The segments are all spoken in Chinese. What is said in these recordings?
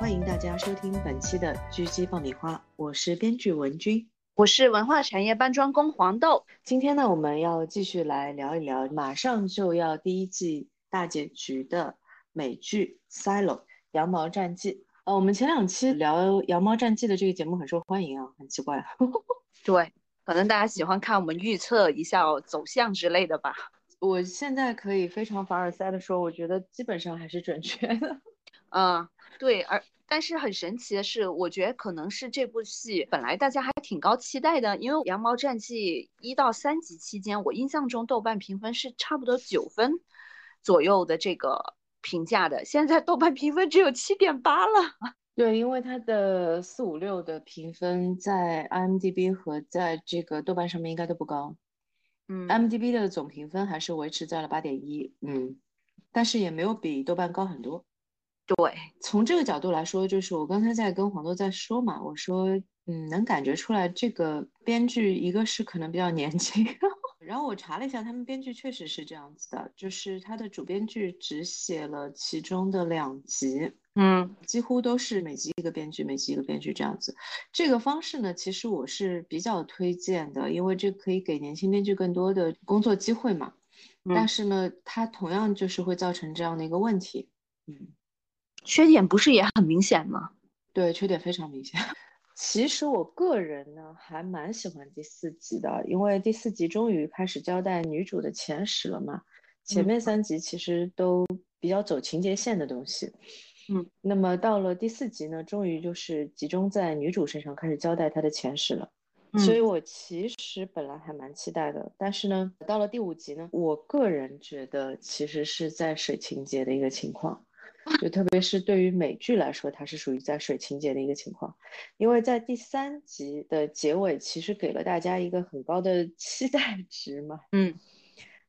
欢迎大家收听本期的狙击爆米花，我是编剧文君，我是文化产业搬砖工黄豆。今天呢，我们要继续来聊一聊马上就要第一季大结局的美剧《Silo》羊毛战记。呃，我们前两期聊《羊毛战记》的这个节目很受欢迎啊，很奇怪。对，可能大家喜欢看我们预测一下走向之类的吧。我现在可以非常凡尔赛的说，我觉得基本上还是准确的。嗯，对，而但是很神奇的是，我觉得可能是这部戏本来大家还挺高期待的，因为《羊毛战记》一到三集期间，我印象中豆瓣评分是差不多九分左右的这个评价的，现在豆瓣评分只有七点八了。对，因为它的四五六的评分在 IMDB 和在这个豆瓣上面应该都不高。嗯，IMDB 的总评分还是维持在了八点一，嗯，但是也没有比豆瓣高很多。对，从这个角度来说，就是我刚才在跟黄豆在说嘛，我说，嗯，能感觉出来这个编剧一个是可能比较年轻，然后我查了一下，他们编剧确实是这样子的，就是他的主编剧只写了其中的两集，嗯，几乎都是每集一个编剧，每集一个编剧这样子。这个方式呢，其实我是比较推荐的，因为这可以给年轻编剧更多的工作机会嘛。但是呢，它同样就是会造成这样的一个问题，嗯。缺点不是也很明显吗？对，缺点非常明显。其实我个人呢，还蛮喜欢第四集的，因为第四集终于开始交代女主的前史了嘛。前面三集其实都比较走情节线的东西，嗯。那么到了第四集呢，终于就是集中在女主身上开始交代她的前史了。所以我其实本来还蛮期待的，但是呢，到了第五集呢，我个人觉得其实是在水情节的一个情况。就特别是对于美剧来说，它是属于在水情节的一个情况，因为在第三集的结尾，其实给了大家一个很高的期待值嘛。嗯，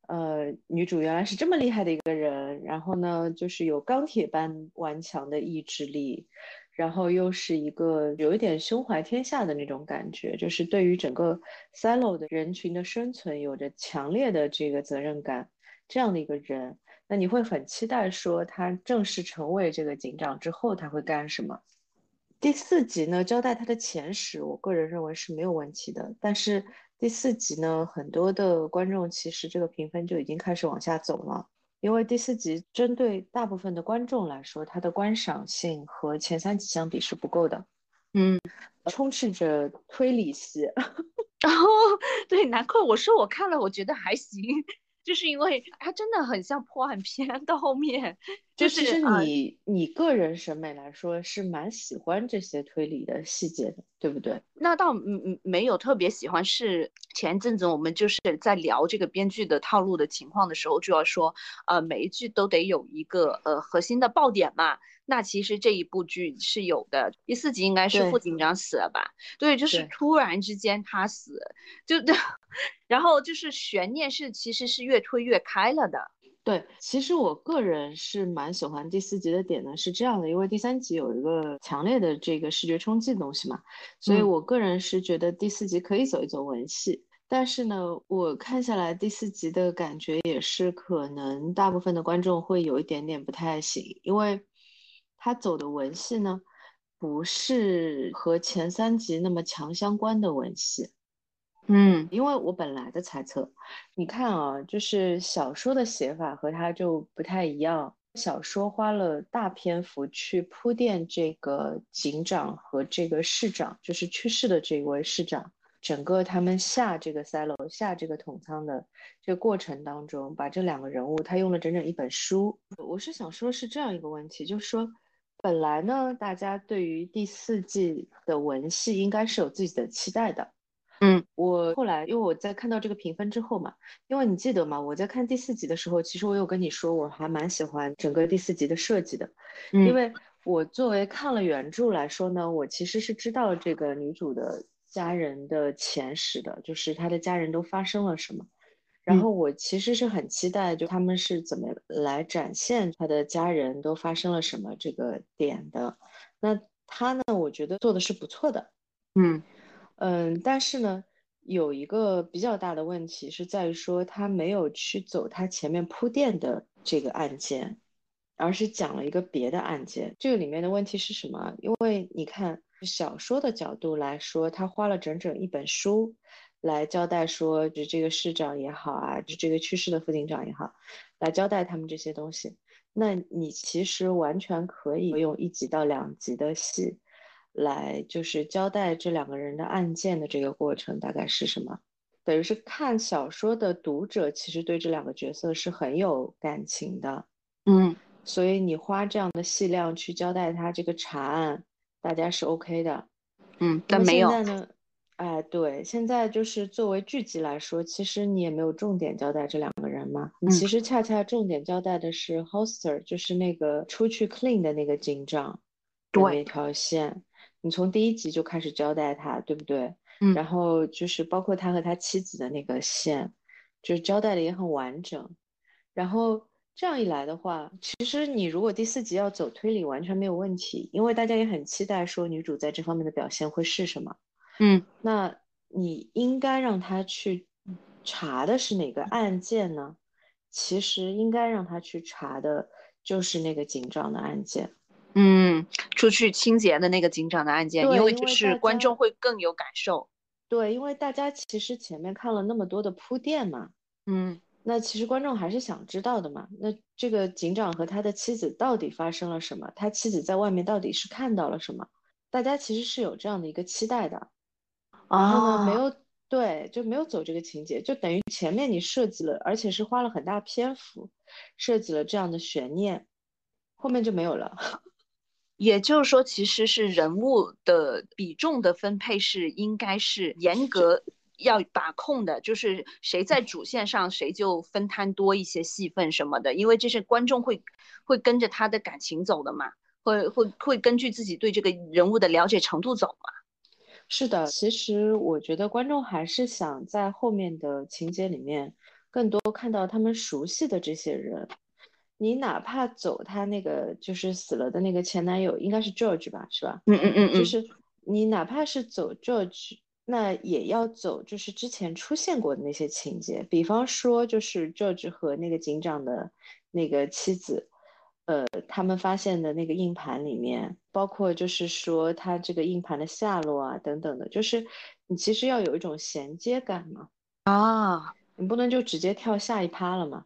呃，女主原来是这么厉害的一个人，然后呢，就是有钢铁般顽强的意志力，然后又是一个有一点胸怀天下的那种感觉，就是对于整个 silo 的人群的生存有着强烈的这个责任感，这样的一个人。那你会很期待说他正式成为这个警长之后他会干什么？第四集呢交代他的前史，我个人认为是没有问题的。但是第四集呢，很多的观众其实这个评分就已经开始往下走了，因为第四集针对大部分的观众来说，它的观赏性和前三集相比是不够的。嗯，充斥着推理戏。然 后对，难怪我说我看了，我觉得还行。就是因为它真的很像破案片，到后面就是其实你你个人审美来说是蛮喜欢这些推理的细节的，对不对？那倒嗯嗯没有特别喜欢，是前阵子我们就是在聊这个编剧的套路的情况的时候，就要说呃每一句都得有一个呃核心的爆点嘛。那其实这一部剧是有的，第四集应该是副警长死了吧？对，就是突然之间他死，就 然后就是悬念是其实是越推越开了的。对，其实我个人是蛮喜欢第四集的点呢，是这样的，因为第三集有一个强烈的这个视觉冲击的东西嘛，所以我个人是觉得第四集可以走一走文戏。但是呢，我看下来第四集的感觉也是可能大部分的观众会有一点点不太行，因为。他走的文戏呢，不是和前三集那么强相关的文戏，嗯，因为我本来的猜测，你看啊，就是小说的写法和他就不太一样。小说花了大篇幅去铺垫这个警长和这个市长，就是去世的这位市长，整个他们下这个 silo 下这个桶仓的这个过程当中，把这两个人物他用了整整一本书。我是想说，是这样一个问题，就是说。本来呢，大家对于第四季的文戏应该是有自己的期待的。嗯，我后来因为我在看到这个评分之后嘛，因为你记得嘛？我在看第四集的时候，其实我有跟你说，我还蛮喜欢整个第四集的设计的。嗯，因为我作为看了原著来说呢，我其实是知道这个女主的家人的前史的，就是她的家人都发生了什么。然后我其实是很期待，就他们是怎么来展现他的家人都发生了什么这个点的。那他呢，我觉得做的是不错的。嗯嗯，但是呢，有一个比较大的问题是在于说他没有去走他前面铺垫的这个案件。而是讲了一个别的案件。这个里面的问题是什么？因为你看小说的角度来说，他花了整整一本书来交代说，就这个市长也好啊，就这个去世的副警长也好，来交代他们这些东西。那你其实完全可以用一集到两集的戏，来就是交代这两个人的案件的这个过程大概是什么。等于是看小说的读者其实对这两个角色是很有感情的，嗯，所以你花这样的细量去交代他这个查案，大家是 OK 的，嗯，但没有。哎，对，现在就是作为剧集来说，其实你也没有重点交代这两个人嘛。你其实恰恰重点交代的是 Hoster，就是那个出去 clean 的那个警长对那条线。你从第一集就开始交代他，对不对？嗯。然后就是包括他和他妻子的那个线，就是交代的也很完整。然后这样一来的话，其实你如果第四集要走推理，完全没有问题，因为大家也很期待说女主在这方面的表现会是什么。嗯，那你应该让他去查的是哪个案件呢？其实应该让他去查的就是那个警长的案件。嗯，出去清洁的那个警长的案件，因为就是观众会更有感受。对，因为大家其实前面看了那么多的铺垫嘛。嗯，那其实观众还是想知道的嘛。那这个警长和他的妻子到底发生了什么？他妻子在外面到底是看到了什么？大家其实是有这样的一个期待的。然后呢，没有对，就没有走这个情节，就等于前面你设计了，而且是花了很大篇幅设计了这样的悬念，后面就没有了。也就是说，其实是人物的比重的分配是应该是严格要把控的，就是谁在主线上，谁就分摊多一些戏份什么的，因为这是观众会会跟着他的感情走的嘛，会会会根据自己对这个人物的了解程度走嘛。是的，其实我觉得观众还是想在后面的情节里面更多看到他们熟悉的这些人。你哪怕走他那个就是死了的那个前男友，应该是 George 吧，是吧？嗯嗯嗯嗯。就是你哪怕是走 George，那也要走就是之前出现过的那些情节，比方说就是 George 和那个警长的那个妻子。呃，他们发现的那个硬盘里面，包括就是说他这个硬盘的下落啊，等等的，就是你其实要有一种衔接感嘛。啊，你不能就直接跳下一趴了嘛。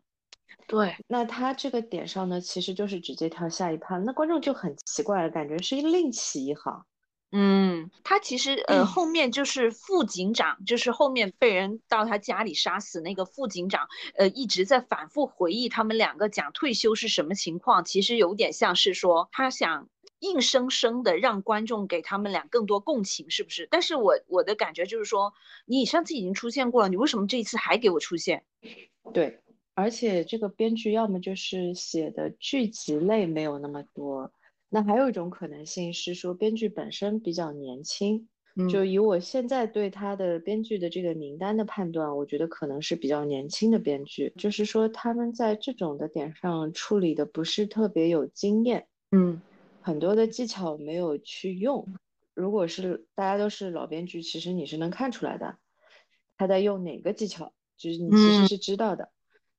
对，那他这个点上呢，其实就是直接跳下一趴，那观众就很奇怪了，感觉是另起一行。嗯，他其实呃后面就是副警长，就是后面被人到他家里杀死那个副警长，呃一直在反复回忆他们两个讲退休是什么情况，其实有点像是说他想硬生生的让观众给他们俩更多共情，是不是？但是我我的感觉就是说，你上次已经出现过了，你为什么这一次还给我出现？对，而且这个编剧要么就是写的剧集类没有那么多。那还有一种可能性是说，编剧本身比较年轻，就以我现在对他的编剧的这个名单的判断，我觉得可能是比较年轻的编剧，就是说他们在这种的点上处理的不是特别有经验，嗯，很多的技巧没有去用。如果是大家都是老编剧，其实你是能看出来的，他在用哪个技巧，就是你其实是知道的。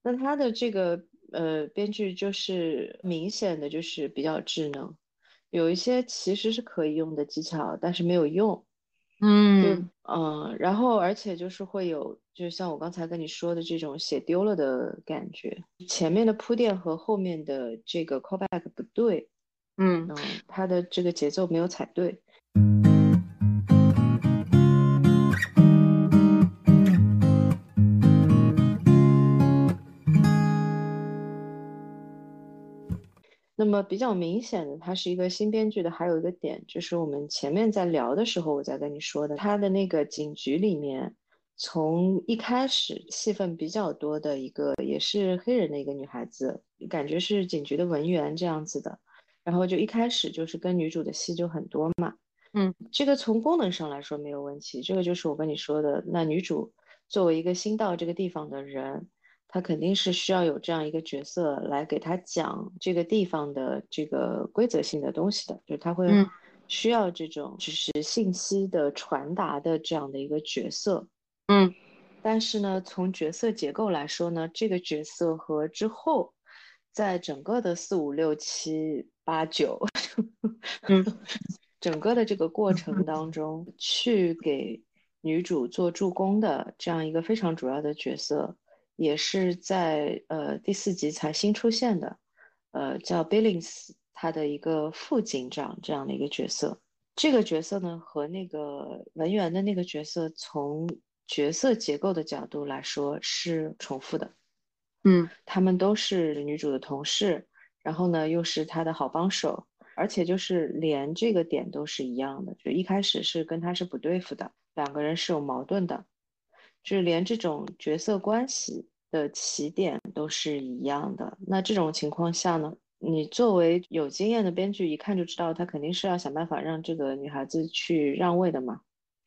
那他的这个。呃，编剧就是明显的就是比较智能，有一些其实是可以用的技巧，但是没有用。嗯，嗯，然后而且就是会有，就像我刚才跟你说的这种写丢了的感觉，前面的铺垫和后面的这个 callback 不对。嗯，他的这个节奏没有踩对。么比较明显的，它是一个新编剧的，还有一个点就是我们前面在聊的时候，我在跟你说的，他的那个警局里面，从一开始戏份比较多的一个，也是黑人的一个女孩子，感觉是警局的文员这样子的，然后就一开始就是跟女主的戏就很多嘛，嗯，这个从功能上来说没有问题，这个就是我跟你说的，那女主作为一个新到这个地方的人。他肯定是需要有这样一个角色来给他讲这个地方的这个规则性的东西的，就是他会需要这种就是信息的传达的这样的一个角色。嗯，但是呢，从角色结构来说呢，这个角色和之后在整个的四五六七八九，嗯，整个的这个过程当中，去给女主做助攻的这样一个非常主要的角色，也是在呃第四集才新出现的，呃叫 Billings，他的一个副警长这样的一个角色。这个角色呢，和那个文员的那个角色，从角色结构的角度来说是重复的。嗯，他们都是女主的同事，然后呢又是她的好帮手，而且就是连这个点都是一样的，就一开始是跟她是不对付的，两个人是有矛盾的，就是连这种角色关系的起点都是一样的。那这种情况下呢？你作为有经验的编剧，一看就知道他肯定是要想办法让这个女孩子去让位的嘛。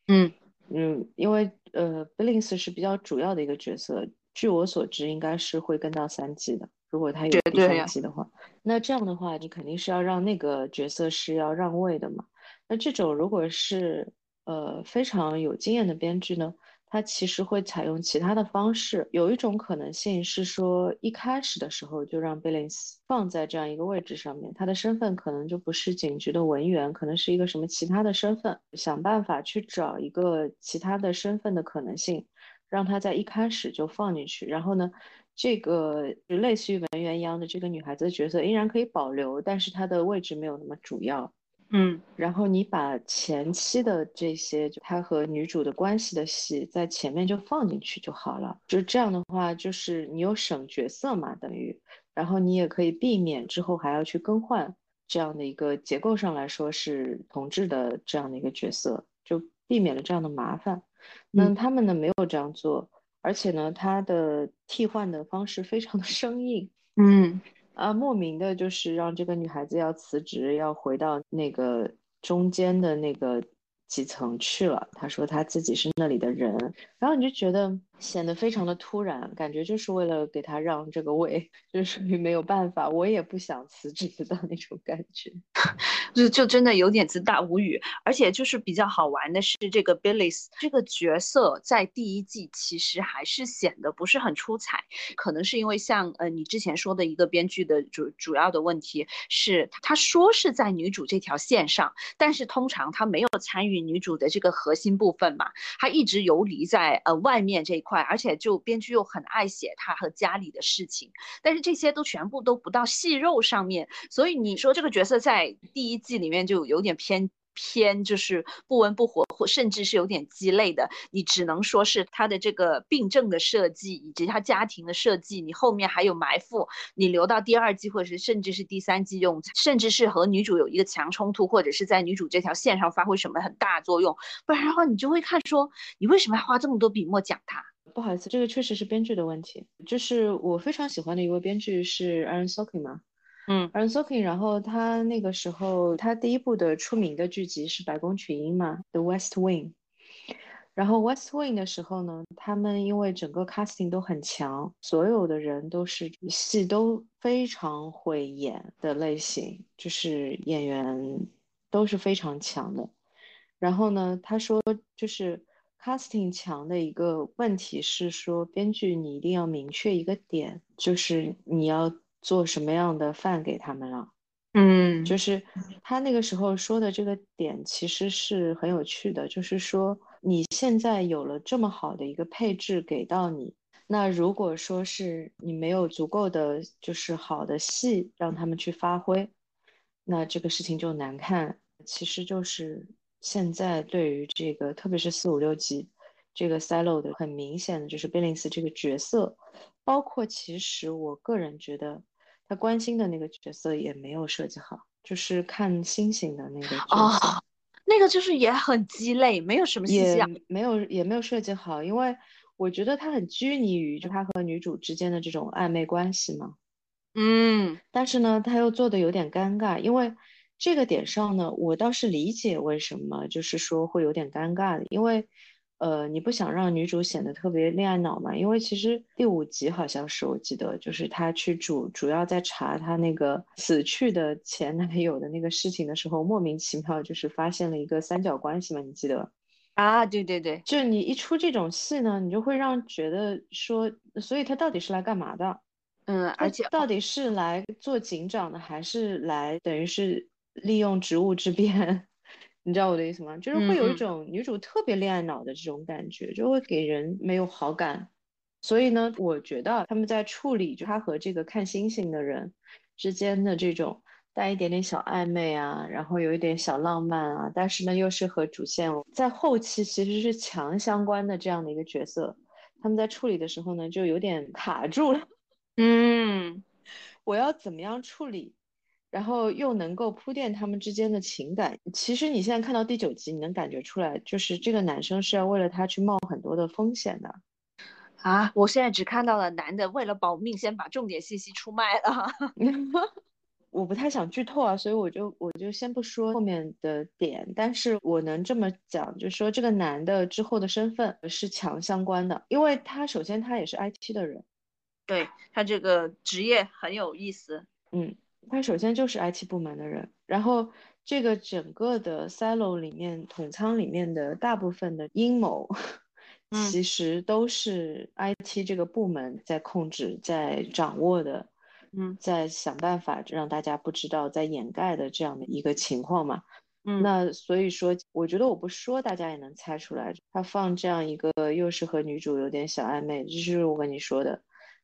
嗯嗯，因为呃，Billings 是比较主要的一个角色，据我所知，应该是会跟到三季的。如果他有第三季的话，那这样的话，你肯定是要让那个角色是要让位的嘛。那这种如果是呃非常有经验的编剧呢？他其实会采用其他的方式，有一种可能性是说，一开始的时候就让 Billings 放在这样一个位置上面，他的身份可能就不是警局的文员，可能是一个什么其他的身份，想办法去找一个其他的身份的可能性，让他在一开始就放进去，然后呢，这个就类似于文员一样的这个女孩子的角色依然可以保留，但是她的位置没有那么主要。嗯，然后你把前期的这些，就他和女主的关系的戏，在前面就放进去就好了。就这样的话，就是你有省角色嘛，等于，然后你也可以避免之后还要去更换这样的一个结构上来说是同质的这样的一个角色，就避免了这样的麻烦。那他们呢没有这样做，而且呢，他的替换的方式非常的生硬。嗯。啊，莫名的就是让这个女孩子要辞职，要回到那个中间的那个几层去了。她说她自己是那里的人，然后你就觉得显得非常的突然，感觉就是为了给她让这个位，就属于没有办法，我也不想辞职的那种感觉。就就真的有点自大无语，而且就是比较好玩的是，这个 Billis 这个角色在第一季其实还是显得不是很出彩，可能是因为像呃你之前说的一个编剧的主主要的问题是，他说是在女主这条线上，但是通常他没有参与女主的这个核心部分嘛，他一直游离在呃外面这一块，而且就编剧又很爱写他和家里的事情，但是这些都全部都不到戏肉上面，所以你说这个角色在第一。季里面就有点偏偏，就是不温不火，或甚至是有点鸡肋的。你只能说是他的这个病症的设计，以及他家庭的设计。你后面还有埋伏，你留到第二季，或者是甚至是第三季用，甚至是和女主有一个强冲突，或者是在女主这条线上发挥什么很大作用。不然的话，你就会看说，你为什么要花这么多笔墨讲他？不好意思，这个确实是编剧的问题。就是我非常喜欢的一位编剧是 Aaron Sorkin 嘛。嗯，Aaron Sorkin，然后他那个时候他第一部的出名的剧集是《白宫群英》嘛，《The West Wing》。然后《West Wing》的时候呢，他们因为整个 casting 都很强，所有的人都是戏都非常会演的类型，就是演员都是非常强的。然后呢，他说就是 casting 强的一个问题是说，编剧你一定要明确一个点，就是你要。做什么样的饭给他们了？嗯，就是他那个时候说的这个点其实是很有趣的，就是说你现在有了这么好的一个配置给到你，那如果说是你没有足够的就是好的戏让他们去发挥，那这个事情就难看。其实就是现在对于这个，特别是四五六级这个 silo 的很明显的就是 Billings 这个角色，包括其实我个人觉得。他关心的那个角色也没有设计好，就是看星星的那个角色，那个就是也很鸡肋，没有什么也没有也没有设计好，因为我觉得他很拘泥于就他和女主之间的这种暧昧关系嘛，嗯，但是呢，他又做的有点尴尬，因为这个点上呢，我倒是理解为什么就是说会有点尴尬的，因为。呃，你不想让女主显得特别恋爱脑嘛？因为其实第五集好像是我记得，就是她去主主要在查她那个死去的前男友的那个事情的时候，莫名其妙就是发现了一个三角关系嘛？你记得？啊，对对对，就你一出这种戏呢，你就会让觉得说，所以他到底是来干嘛的？嗯，而且到底是来做警长的，还是来等于是利用职务之便？你知道我的意思吗？就是会有一种女主特别恋爱脑的这种感觉，就会给人没有好感。所以呢，我觉得他们在处理就他和这个看星星的人之间的这种带一点点小暧昧啊，然后有一点小浪漫啊，但是呢又是和主线在后期其实是强相关的这样的一个角色，他们在处理的时候呢就有点卡住了。嗯，我要怎么样处理，然后又能够铺垫他们之间的情感？其实你现在看到第九集，你能感觉出来，就是这个男生是要为了他去冒很多的风险的。啊，我现在只看到了男的为了保命，先把重点信息出卖了。我不太想剧透啊，所以我就我就先不说后面的点，但是我能这么讲，就是说这个男的之后的身份是强相关的，因为他首先他也是 IT 的人，对他这个职业很有意思。嗯，他首先就是 IT 部门的人，然后这个整个的 silo 里面统仓里面的大部分的阴谋。其实都是 IT 这个部门在控制、在掌握的，嗯，在想办法让大家不知道、在掩盖的这样的一个情况嘛。嗯，那所以说，我觉得我不说，大家也能猜出来。他放这样一个，又是和女主有点小暧昧，这就是我跟你说的，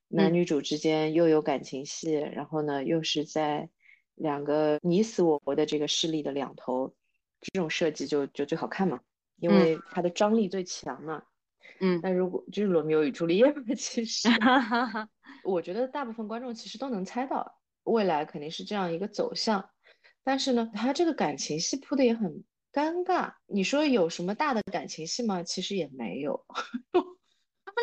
男女主之间又有感情戏，然后呢，又是在两个你死我活的这个势力的两头，这种设计就就最好看嘛，因为它的张力最强嘛。嗯，那如果就是罗密欧与朱丽叶嘛，其实 我觉得大部分观众其实都能猜到未来肯定是这样一个走向，但是呢，他这个感情戏铺的也很尴尬。你说有什么大的感情戏吗？其实也没有，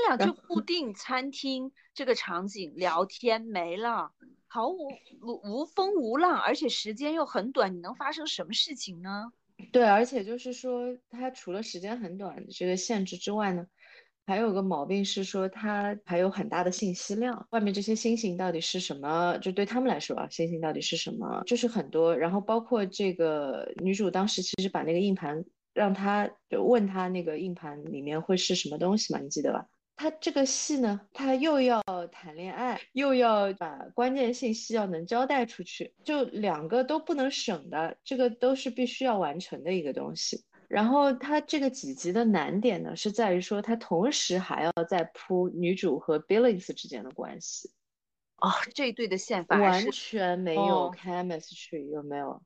俩就固定餐厅这个场景聊天没了，毫无无无风无浪，而且时间又很短，你能发生什么事情呢？对，而且就是说，它除了时间很短的这个限制之外呢。还有个毛病是说，它还有很大的信息量。外面这些星星到底是什么？就对他们来说啊，星星到底是什么？就是很多。然后包括这个女主当时其实把那个硬盘让他就问他那个硬盘里面会是什么东西嘛？你记得吧？他这个戏呢，他又要谈恋爱，又要把关键信息要能交代出去，就两个都不能省的，这个都是必须要完成的一个东西。然后他这个几集的难点呢，是在于说他同时还要再铺女主和 Billings 之间的关系。哦，这一对的线完全没有 chemistry，有没有？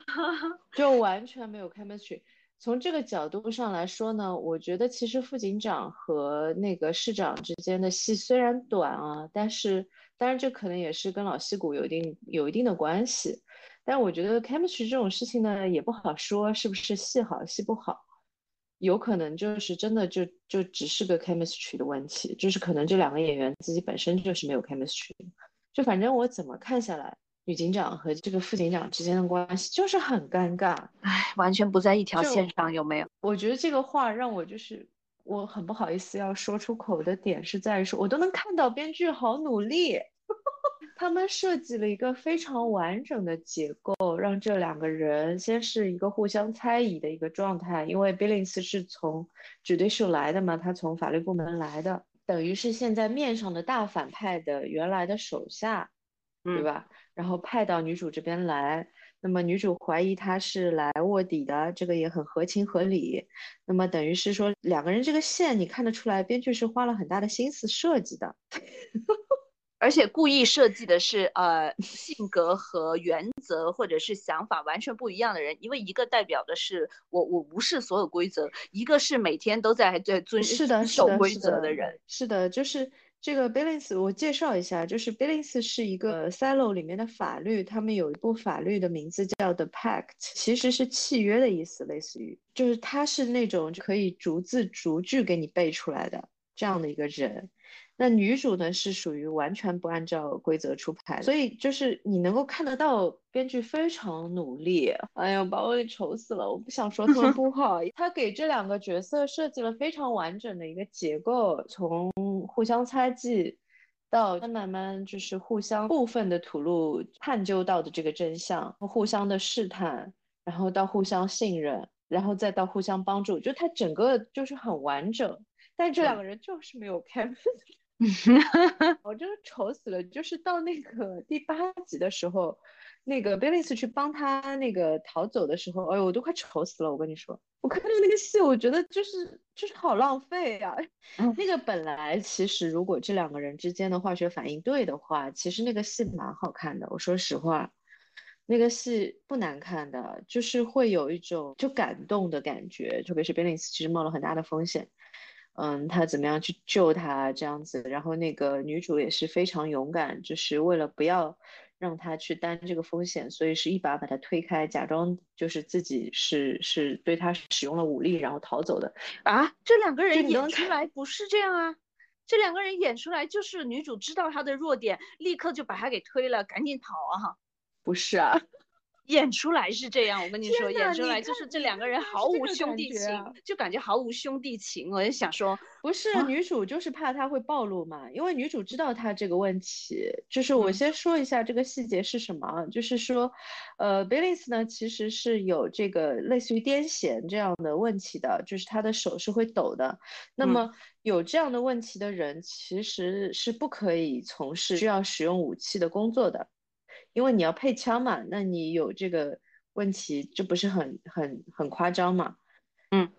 就完全没有 chemistry。从这个角度上来说呢，我觉得其实副警长和那个市长之间的戏虽然短啊，但是当然这可能也是跟老戏骨有一定有一定的关系。但我觉得 chemistry 这种事情呢，也不好说是不是戏好戏不好，有可能就是真的就就只是个 chemistry 的问题，就是可能这两个演员自己本身就是没有 chemistry，就反正我怎么看下来，女警长和这个副警长之间的关系就是很尴尬，哎，完全不在一条线上，有没有？我觉得这个话让我就是我很不好意思要说出口的点是在于说，我都能看到编剧好努力。他们设计了一个非常完整的结构，让这两个人先是一个互相猜疑的一个状态，因为 Billings 是从 Judicial 来的嘛，他从法律部门来的，等于是现在面上的大反派的原来的手下，对吧？然后派到女主这边来，那么女主怀疑他是来卧底的，这个也很合情合理。那么等于是说两个人这个线，你看得出来，编剧是花了很大的心思设计的。而且故意设计的是，呃，性格和原则或者是想法完全不一样的人，因为一个代表的是我我无视所有规则，一个是每天都在在遵守规则的人。是的，就是这个 Billings，我介绍一下，就是 Billings 是一个 silo 里面的法律，他们有一部法律的名字叫 The Pact，其实是契约的意思，类似于，就是他是那种可以逐字逐句给你背出来的这样的一个人。那女主呢是属于完全不按照规则出牌，所以就是你能够看得到编剧非常努力。哎呀，把我给愁死了！我不想说他们不好，他给这两个角色设计了非常完整的一个结构，从互相猜忌，到慢慢就是互相部分的吐露探究到的这个真相，互相的试探，然后到互相信任，然后再到互相帮助，就它整个就是很完整。但这两个人就是没有 开我 真的愁死了。就是到那个第八集的时候，那个 Billings 去帮他那个逃走的时候，哎呦，我都快愁死了。我跟你说，我看到那个戏，我觉得就是就是好浪费呀。那个本来其实如果这两个人之间的化学反应对的话，其实那个戏蛮好看的。我说实话，那个戏不难看的，就是会有一种就感动的感觉，特别是 Billings 其实冒了很大的风险。嗯，他怎么样去救他这样子？然后那个女主也是非常勇敢，就是为了不要让他去担这个风险，所以是一把把他推开，假装就是自己是是对他使用了武力，然后逃走的啊。这两个人演出来不是这样啊，这两个人演出来就是女主知道他的弱点，立刻就把他给推了，赶紧跑啊！不是啊。演出来是这样，我跟你说，演出来就是这两个人毫无兄弟情，就感觉毫无兄弟情。我就想说，不是女主就是怕他会暴露嘛，因为女主知道他这个问题。就是我先说一下这个细节是什么，就是说，呃，Billings 呢其实是有这个类似于癫痫这样的问题的，就是他的手是会抖的。那么有这样的问题的人其实是不可以从事需要使用武器的工作的。因为你要配枪嘛，那你有这个问题，这不是很很很夸张嘛？嗯，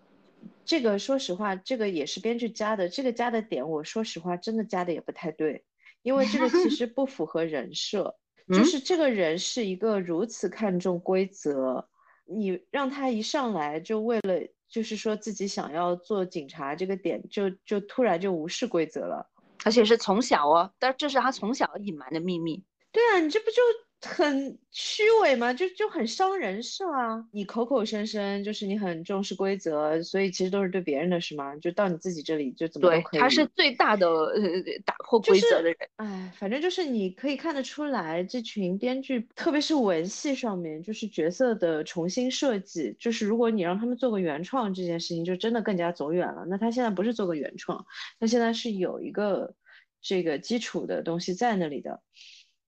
这个说实话，这个也是编剧加的，这个加的点，我说实话，真的加的也不太对，因为这个其实不符合人设，就是这个人是一个如此看重规则，你让他一上来就为了就是说自己想要做警察这个点，就就突然就无视规则了，而且是从小哦，但这是他从小隐瞒的秘密。对啊，你这不就？很虚伪吗，就就很伤人设啊！你口口声声就是你很重视规则，所以其实都是对别人的是吗？就到你自己这里就怎么都可以。他是最大的呃打破规则的人。哎，反正就是你可以看得出来，这群编剧，特别是文戏上面，就是角色的重新设计，就是如果你让他们做个原创这件事情，就真的更加走远了。那他现在不是做个原创，他现在是有一个这个基础的东西在那里的。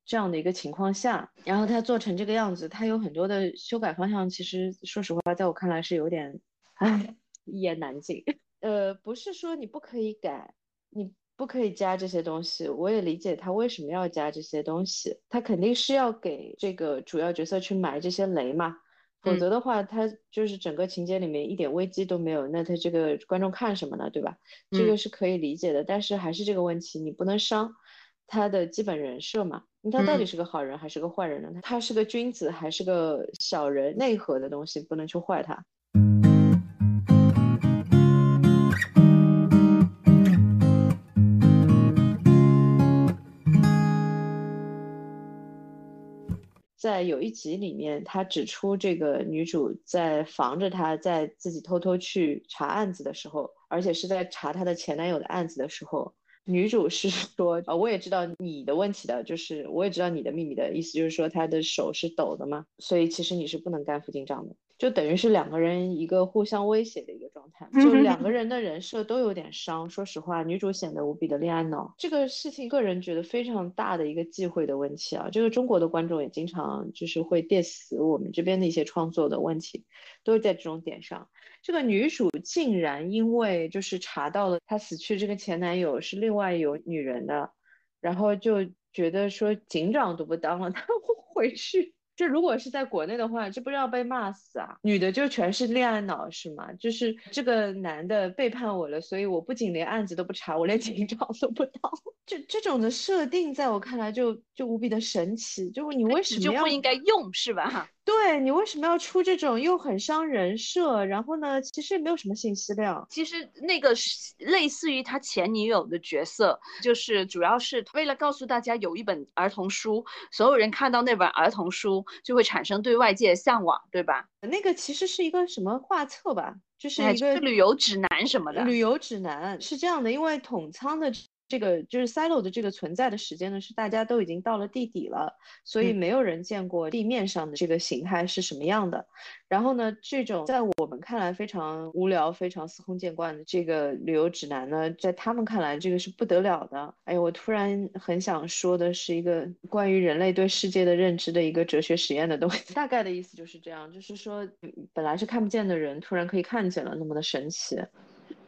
这样的一个情况下，然后他做成这个样子，他有很多的修改方向。其实说实话，在我看来是有点，唉，一言难尽。呃，不是说你不可以改，你不可以加这些东西。我也理解他为什么要加这些东西，他肯定是要给这个主要角色去埋这些雷嘛。否则的话，他就是整个情节里面一点危机都没有，那他这个观众看什么呢？对吧？这个是可以理解的。但是还是这个问题，你不能伤他的基本人设嘛。他到底是个好人还是个坏人呢？他是个君子还是个小人？内核的东西不能去坏他。在有一集里面，他指出这个女主在防着他，在自己偷偷去查案子的时候，而且是在查她的前男友的案子的时候。女主是说啊，我也知道你的问题的，就是我也知道你的秘密的意思，就是说她的手是抖的嘛，所以其实你是不能干副警长的。就等于是两个人一个互相威胁的一个状态，就两个人的人设都有点伤。说实话，女主显得无比的恋爱脑，这个事情个人觉得非常大的一个忌讳的问题啊。这个中国的观众也经常就是会 diss 我们这边的一些创作的问题，都是在这种点上。这个女主竟然因为就是查到了她死去这个前男友是另外有女人的，然后就觉得说警长都不当了，她回去。这如果是在国内的话，这不是要被骂死啊？女的就全是恋爱脑是吗？就是这个男的背叛我了，所以我不仅连案子都不查，我连警长都不当。就这种的设定，在我看来就就无比的神奇。就你为什么就不应该用是吧？对你为什么要出这种又很伤人设，然后呢，其实也没有什么信息量。其实那个类似于他前女友的角色，就是主要是为了告诉大家有一本儿童书，所有人看到那本儿童书就会产生对外界的向往，对吧？那个其实是一个什么画册吧，就是一个旅游指南什么的。旅游指南是这样的，因为统仓的。这个就是 silo 的这个存在的时间呢，是大家都已经到了地底了，所以没有人见过地面上的这个形态是什么样的。然后呢，这种在我们看来非常无聊、非常司空见惯的这个旅游指南呢，在他们看来这个是不得了的。哎呦，我突然很想说的是一个关于人类对世界的认知的一个哲学实验的东西。大概的意思就是这样，就是说本来是看不见的人，突然可以看见了，那么的神奇，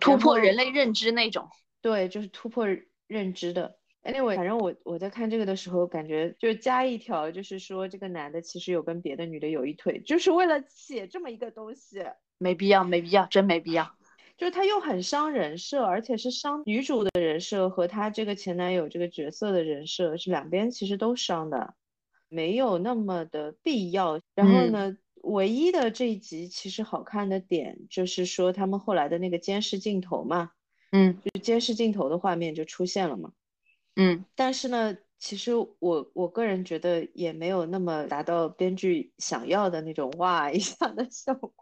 突破人类认知那种。对，就是突破。认知的。Anyway，反正我我在看这个的时候，感觉就加一条，就是说这个男的其实有跟别的女的有一腿，就是为了写这么一个东西，没必要，没必要，真没必要。就是他又很伤人设，而且是伤女主的人设和他这个前男友这个角色的人设，是两边其实都伤的，没有那么的必要。然后呢，唯一的这一集其实好看的点就是说他们后来的那个监视镜头嘛，嗯，就监视镜头的画面就出现了嘛。嗯，但是呢，其实我我个人觉得也没有那么达到编剧想要的那种哇一下的效果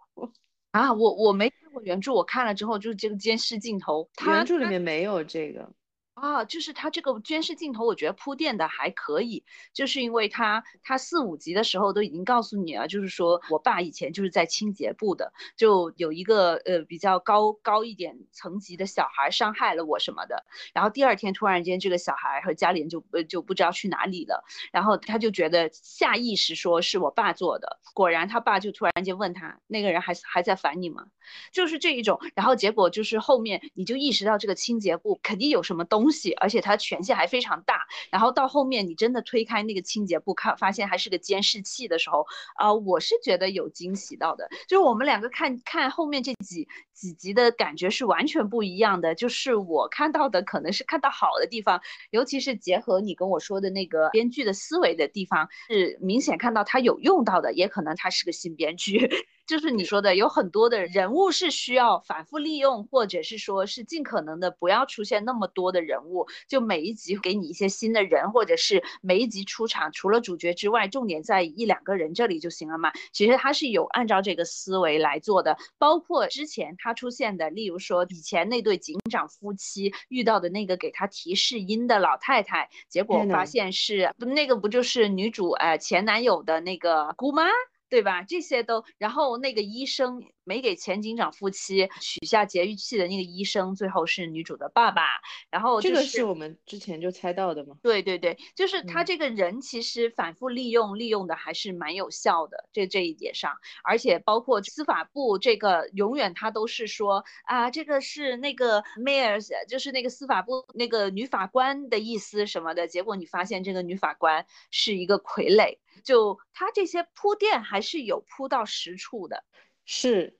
啊。我我没看过原著，我看了之后就是这个监视镜头，原著里面没有这个。啊，就是他这个监视镜头，我觉得铺垫的还可以，就是因为他他四五集的时候都已经告诉你了，就是说我爸以前就是在清洁部的，就有一个呃比较高高一点层级的小孩伤害了我什么的，然后第二天突然间这个小孩和家里人就呃就不知道去哪里了，然后他就觉得下意识说是我爸做的，果然他爸就突然间问他那个人还还在烦你吗？就是这一种，然后结果就是后面你就意识到这个清洁部肯定有什么东。东西，而且它权限还非常大。然后到后面，你真的推开那个清洁部，看发现还是个监视器的时候，啊，我是觉得有惊喜到的。就是我们两个看看后面这几几集的感觉是完全不一样的。就是我看到的可能是看到好的地方，尤其是结合你跟我说的那个编剧的思维的地方，是明显看到他有用到的。也可能他是个新编剧。就是你说的，有很多的人物是需要反复利用，或者是说是尽可能的不要出现那么多的人物，就每一集给你一些新的人，或者是每一集出场除了主角之外，重点在一两个人这里就行了嘛。其实他是有按照这个思维来做的，包括之前他出现的，例如说以前那对警长夫妻遇到的那个给他提示音的老太太，结果发现是那个不就是女主哎前男友的那个姑妈。对吧？这些都，然后那个医生没给前警长夫妻取下节育器的那个医生，最后是女主的爸爸。然后这个是我们之前就猜到的吗？对对对，就是他这个人其实反复利用，利用的还是蛮有效的。这这一点上，而且包括司法部这个，永远他都是说啊，这个是那个 Mayors，就是那个司法部那个女法官的意思什么的。结果你发现这个女法官是一个傀儡。就他这些铺垫还是有铺到实处的，是。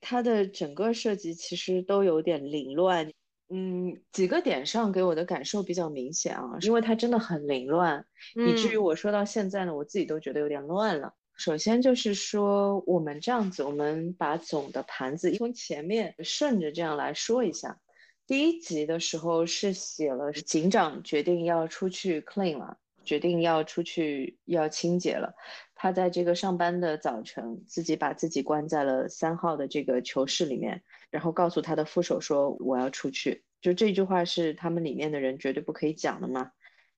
它的整个设计其实都有点凌乱，嗯，几个点上给我的感受比较明显啊，因为它真的很凌乱，以至于我说到现在呢，我自己都觉得有点乱了。首先就是说，我们这样子，我们把总的盘子从前面顺着这样来说一下。第一集的时候是写了警长决定要出去 clean 了，决定要出去要清洁了。他在这个上班的早晨，自己把自己关在了三号的这个囚室里面，然后告诉他的副手说：“我要出去。”就这句话是他们里面的人绝对不可以讲的嘛？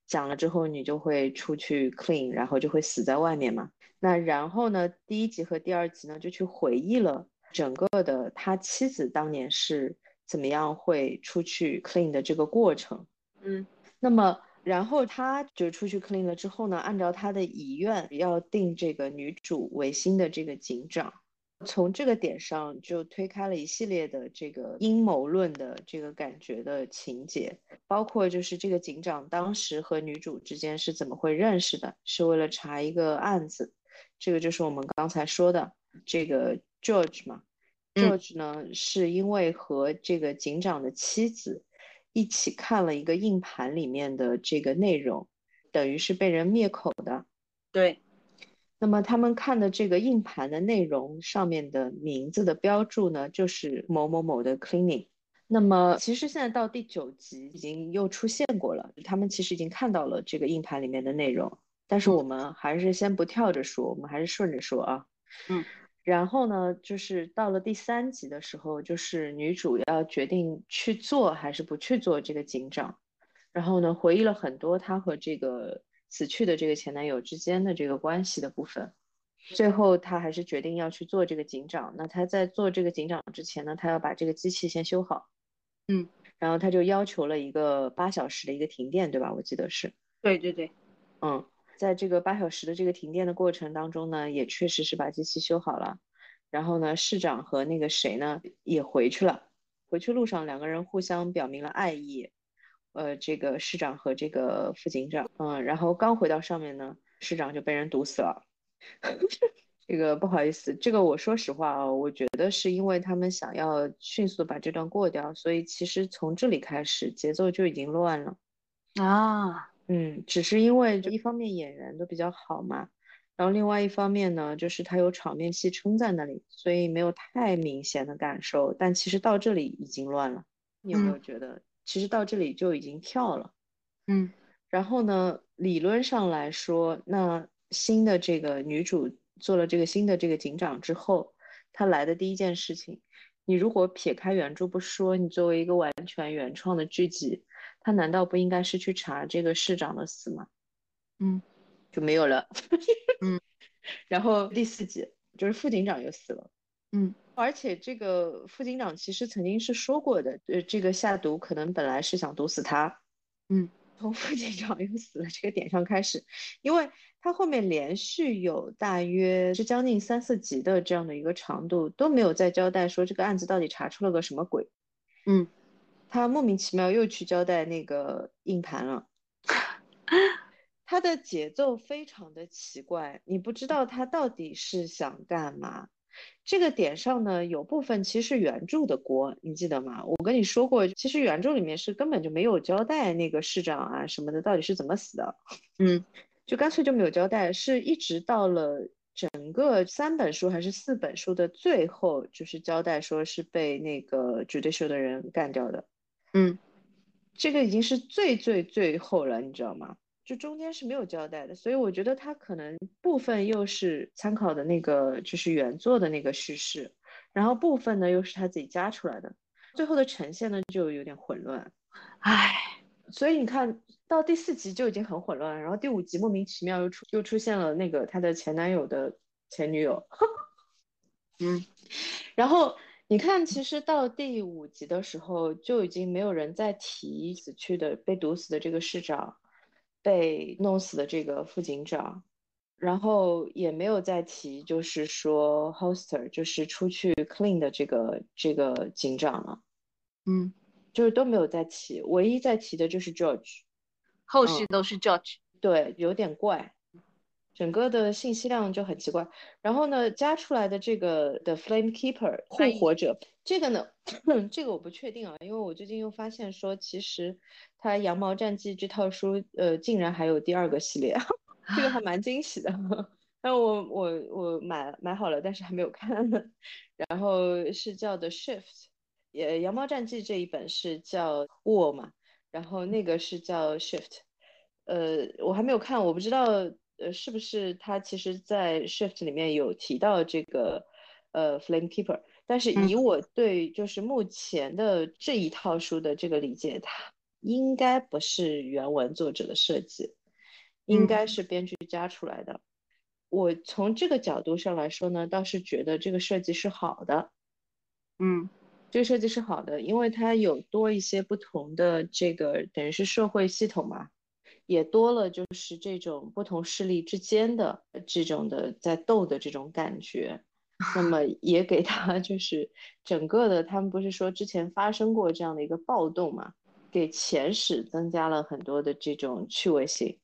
讲了之后你就会出去 clean，然后就会死在外面嘛？那然后呢？第一集和第二集呢，就去回忆了整个的他妻子当年是怎么样会出去 clean 的这个过程。嗯，那么然后他就出去 clean 了之后呢，按照他的遗愿要定这个女主为新的这个警长。从这个点上就推开了一系列的这个阴谋论的这个感觉的情节，包括就是这个警长当时和女主之间是怎么会认识的，是为了查一个案子。这个就是我们刚才说的这个 George 嘛，George 呢是因为和这个警长的妻子一起看了一个硬盘里面的这个内容，等于是被人灭口的。对，那么他们看的这个硬盘的内容上面的名字的标注呢，就是某某某的 cleaning。那么其实现在到第九集已经又出现过了，他们其实已经看到了这个硬盘里面的内容。但是我们还是先不跳着说，我们还是顺着说啊。嗯，然后呢，就是到了第三集的时候，就是女主要决定去做还是不去做这个警长。然后呢，回忆了很多她和这个死去的这个前男友之间的这个关系的部分。最后她还是决定要去做这个警长。那她在做这个警长之前呢，她要把这个机器先修好。嗯，然后她就要求了一个八小时的一个停电，对吧？我记得是。对对对，嗯。在这个八小时的这个停电的过程当中呢，也确实是把机器修好了。然后呢，市长和那个谁呢也回去了。回去路上，两个人互相表明了爱意。呃，这个市长和这个副警长，嗯，然后刚回到上面呢，市长就被人毒死了。这个不好意思，这个我说实话啊，我觉得是因为他们想要迅速把这段过掉，所以其实从这里开始节奏就已经乱了。啊，嗯，只是因为一方面演员都比较好嘛，然后另外一方面呢，就是他有场面戏撑在那里，所以没有太明显的感受。但其实到这里已经乱了，你有没有觉得？其实到这里就已经跳了，嗯，然后呢，理论上来说，那新的这个女主做了这个新的这个警长之后，她来的第一件事情，你如果撇开原著不说，你作为一个完全原创的剧集，她难道不应该是去查这个市长的死吗？嗯，就没有了，嗯，然后第四集就是副警长又死了，嗯。而且这个副警长其实曾经是说过的，呃，这个下毒可能本来是想毒死他，嗯，从副警长又死了这个点上开始，因为他后面连续有大约是将近三四集的这样的一个长度都没有再交代说这个案子到底查出了个什么鬼，嗯，他莫名其妙又去交代那个硬盘了，他的节奏非常的奇怪，你不知道他到底是想干嘛。这个点上呢，有部分其实是原著的锅，你记得吗？我跟你说过，其实原著里面是根本就没有交代那个市长啊什么的到底是怎么死的，嗯，就干脆就没有交代，是一直到了整个三本书还是四本书的最后，就是交代说是被那个 judicial 的人干掉的，嗯，这个已经是最最最后了，你知道吗？就中间是没有交代的，所以我觉得他可能部分又是参考的那个就是原作的那个叙事，然后部分呢又是他自己加出来的，最后的呈现呢就有点混乱，唉，所以你看到第四集就已经很混乱，然后第五集莫名其妙又出又出现了那个他的前男友的前女友，嗯，然后你看其实到第五集的时候就已经没有人再提死去的被毒死的这个市长。被弄死的这个副警长，然后也没有再提，就是说 Hoster 就是出去 clean 的这个这个警长了，嗯，就是都没有再提，唯一在提的就是 George，后续都是 George，对，有点怪，整个的信息量就很奇怪。然后呢，加出来的这个的 Flame Keeper 护火者，这个呢，这个我不确定啊，因为我最近又发现说其实。他《羊毛战记》这套书，呃，竟然还有第二个系列，这个还蛮惊喜的。但我我我买买好了，但是还没有看。然后是叫的 Shift，也《羊毛战记》这一本是叫 War 嘛，然后那个是叫 Shift。呃，我还没有看，我不知道呃是不是他其实在 Shift 里面有提到这个呃 Flame Keeper，但是以我对就是目前的这一套书的这个理解，它。应该不是原文作者的设计，应该是编剧加出来的。我从这个角度上来说呢，倒是觉得这个设计是好的。嗯，这个设计是好的，因为它有多一些不同的这个等于是社会系统嘛，也多了就是这种不同势力之间的这种的在斗的这种感觉。那么 也给他就是整个的，他们不是说之前发生过这样的一个暴动嘛？给前史增加了很多的这种趣味性。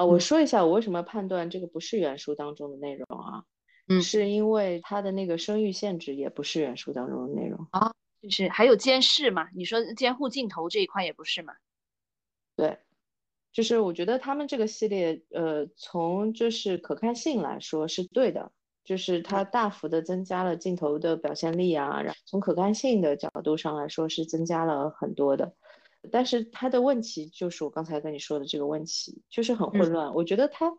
啊，我说一下我为什么判断这个不是原书当中的内容啊？嗯，是因为它的那个生育限制也不是原书当中的内容啊，就是还有监视嘛？你说监护镜头这一块也不是嘛？对。就是我觉得他们这个系列，呃，从就是可看性来说是对的，就是它大幅的增加了镜头的表现力啊，然后从可看性的角度上来说是增加了很多的。但是他的问题就是我刚才跟你说的这个问题，就是很混乱。我觉得他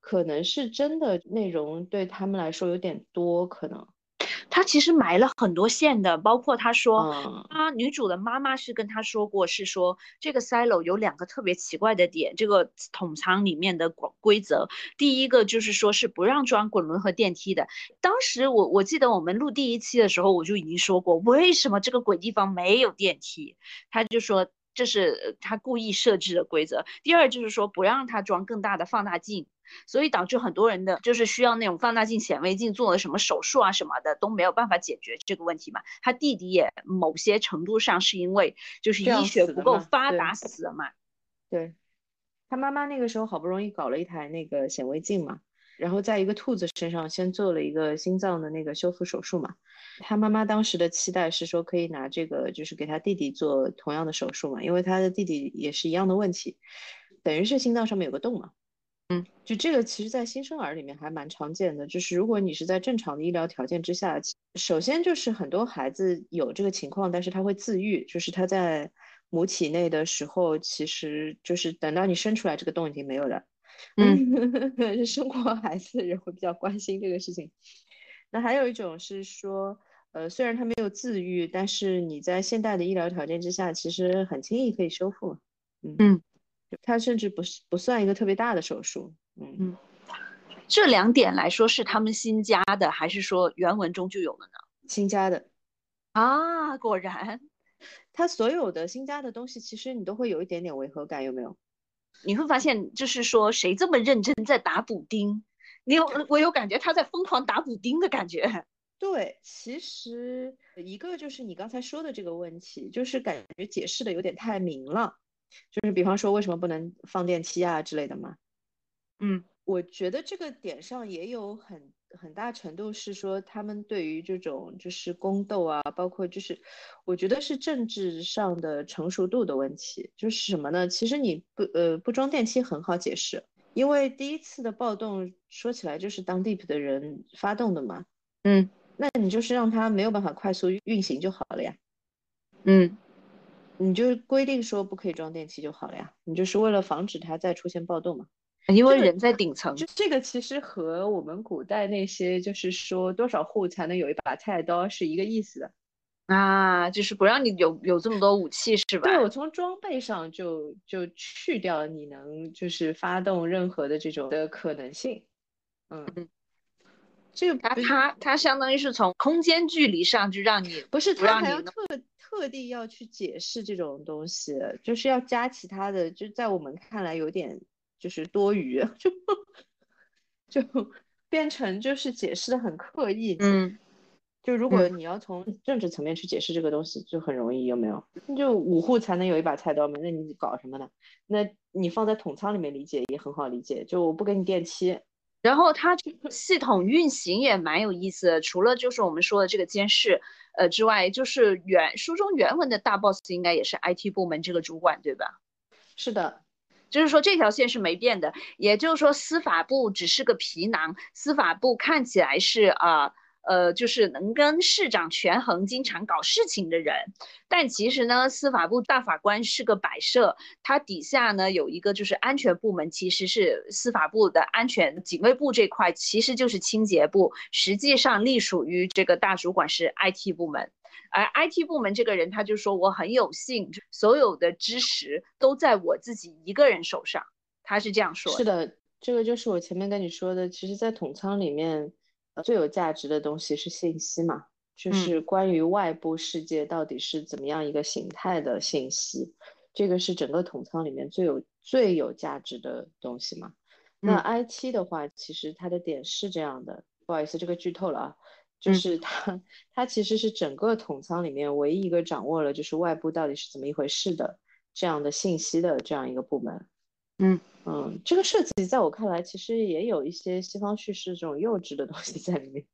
可能是真的内容对他们来说有点多，可能。他其实埋了很多线的，包括他说，嗯他女主的妈妈是跟他说过，是说这个 silo 有两个特别奇怪的点，这个桶仓里面的规规则，第一个就是说是不让装滚轮和电梯的。当时我我记得我们录第一期的时候，我就已经说过，为什么这个鬼地方没有电梯？他就说这是他故意设置的规则。第二就是说不让他装更大的放大镜。所以导致很多人的就是需要那种放大镜、显微镜做了什么手术啊什么的都没有办法解决这个问题嘛。他弟弟也某些程度上是因为就是医学不够发达死了嘛。对，他妈妈那个时候好不容易搞了一台那个显微镜嘛，然后在一个兔子身上先做了一个心脏的那个修复手术嘛。他妈妈当时的期待是说可以拿这个就是给他弟弟做同样的手术嘛，因为他的弟弟也是一样的问题，等于是心脏上面有个洞嘛。嗯，就这个，其实，在新生儿里面还蛮常见的。就是如果你是在正常的医疗条件之下，首先就是很多孩子有这个情况，但是他会自愈，就是他在母体内的时候，其实就是等到你生出来，这个洞已经没有了。嗯，生过孩子的人会比较关心这个事情。那还有一种是说，呃，虽然他没有自愈，但是你在现代的医疗条件之下，其实很轻易可以修复。嗯嗯。它甚至不是不算一个特别大的手术，嗯嗯，这两点来说是他们新加的，还是说原文中就有了呢？新加的啊，果然，它所有的新加的东西，其实你都会有一点点违和感，有没有？你会发现，就是说谁这么认真在打补丁？你有我有感觉他在疯狂打补丁的感觉。对，其实一个就是你刚才说的这个问题，就是感觉解释的有点太明了。就是比方说，为什么不能放电梯啊之类的嘛？嗯，我觉得这个点上也有很很大程度是说，他们对于这种就是宫斗啊，包括就是我觉得是政治上的成熟度的问题。就是什么呢？其实你不呃不装电梯很好解释，因为第一次的暴动说起来就是当 deep 的人发动的嘛。嗯，那你就是让它没有办法快速运行就好了呀。嗯。你就规定说不可以装电梯就好了呀，你就是为了防止它再出现暴动嘛。因为人在顶层，就这个其实和我们古代那些就是说多少户才能有一把菜刀是一个意思的啊，就是不让你有有这么多武器是吧？对，我从装备上就就去掉你能就是发动任何的这种的可能性。嗯，这个它它它相当于是从空间距离上就让你不是它还要特。特地要去解释这种东西，就是要加其他的，就在我们看来有点就是多余，就就变成就是解释的很刻意。嗯，就如果你要从政治层面去解释这个东西，就很容易，有没有？就五户才能有一把菜刀嘛，那你搞什么呢？那你放在统仓里面理解也很好理解，就我不给你电梯。然后它系统运行也蛮有意思的，除了就是我们说的这个监视。呃，之外就是原书中原文的大 boss 应该也是 IT 部门这个主管，对吧？是的，就是说这条线是没变的，也就是说司法部只是个皮囊，司法部看起来是啊。呃，呃就是能跟市长权衡、经常搞事情的人，但其实呢，司法部大法官是个摆设，他底下呢有一个就是安全部门，其实是司法部的安全警卫部这块，其实就是清洁部，实际上隶属于这个大主管是 IT 部门，而 IT 部门这个人他就说我很有幸，所有的知识都在我自己一个人手上，他是这样说。是的，这个就是我前面跟你说的，其实，在统仓里面。最有价值的东西是信息嘛，就是关于外部世界到底是怎么样一个形态的信息，这个是整个统仓里面最有最有价值的东西嘛。那 IT 的话，其实它的点是这样的，不好意思，这个剧透了啊，就是它它其实是整个统仓里面唯一一个掌握了就是外部到底是怎么一回事的这样的信息的这样一个部门。嗯。嗯，这个设计在我看来，其实也有一些西方叙事这种幼稚的东西在里面。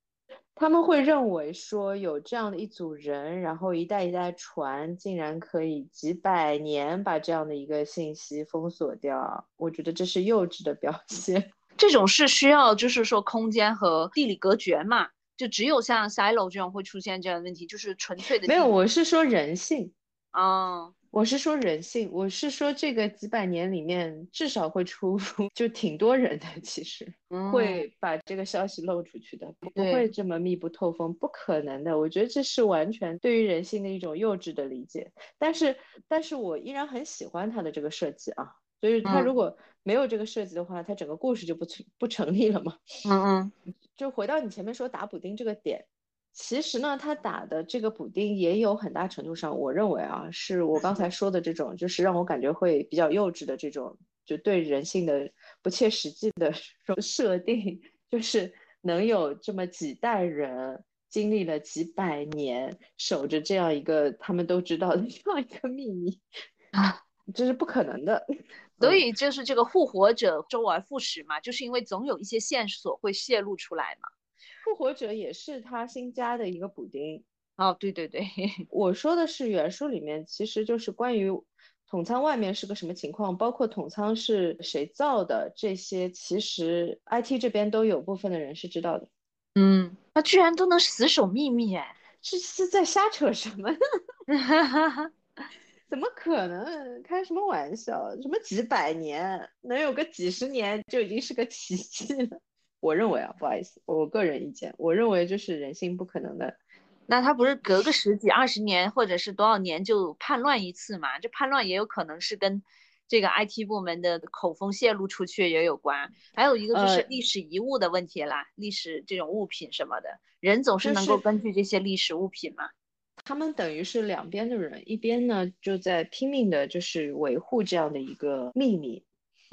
他们会认为说有这样的一组人，然后一代一代传，竟然可以几百年把这样的一个信息封锁掉。我觉得这是幼稚的表现。这种是需要就是说空间和地理隔绝嘛？就只有像 silo 这种会出现这样的问题，就是纯粹的没有。我是说人性啊。我是说人性，我是说这个几百年里面至少会出 就挺多人的，其实 会把这个消息漏出去的，不会这么密不透风，不可能的。我觉得这是完全对于人性的一种幼稚的理解。但是，但是我依然很喜欢他的这个设计啊，所以他如果没有这个设计的话，他整个故事就不成不成立了嘛。嗯嗯，就回到你前面说打补丁这个点。其实呢，他打的这个补丁也有很大程度上，我认为啊，是我刚才说的这种，就是让我感觉会比较幼稚的这种，就对人性的不切实际的设定，就是能有这么几代人经历了几百年，守着这样一个他们都知道的 这样一个秘密啊，这是不可能的。所以就是这个复活者周而复始嘛，就是因为总有一些线索会泄露出来嘛。复活者也是他新加的一个补丁哦，对对对，我说的是原书里面，其实就是关于统仓外面是个什么情况，包括统仓是谁造的这些，其实 IT 这边都有部分的人是知道的。嗯，他居然都能死守秘密，哎，是是在瞎扯什么？怎么可能？开什么玩笑？什么几百年，能有个几十年就已经是个奇迹了。我认为啊，不好意思，我个人意见，我认为就是人性不可能的。那他不是隔个十几二十年或者是多少年就叛乱一次嘛？这叛乱也有可能是跟这个 IT 部门的口风泄露出去也有关。还有一个就是历史遗物的问题啦，历史这种物品什么的，人总是能够根据这些历史物品嘛。他们等于是两边的人，一边呢就在拼命的就是维护这样的一个秘密。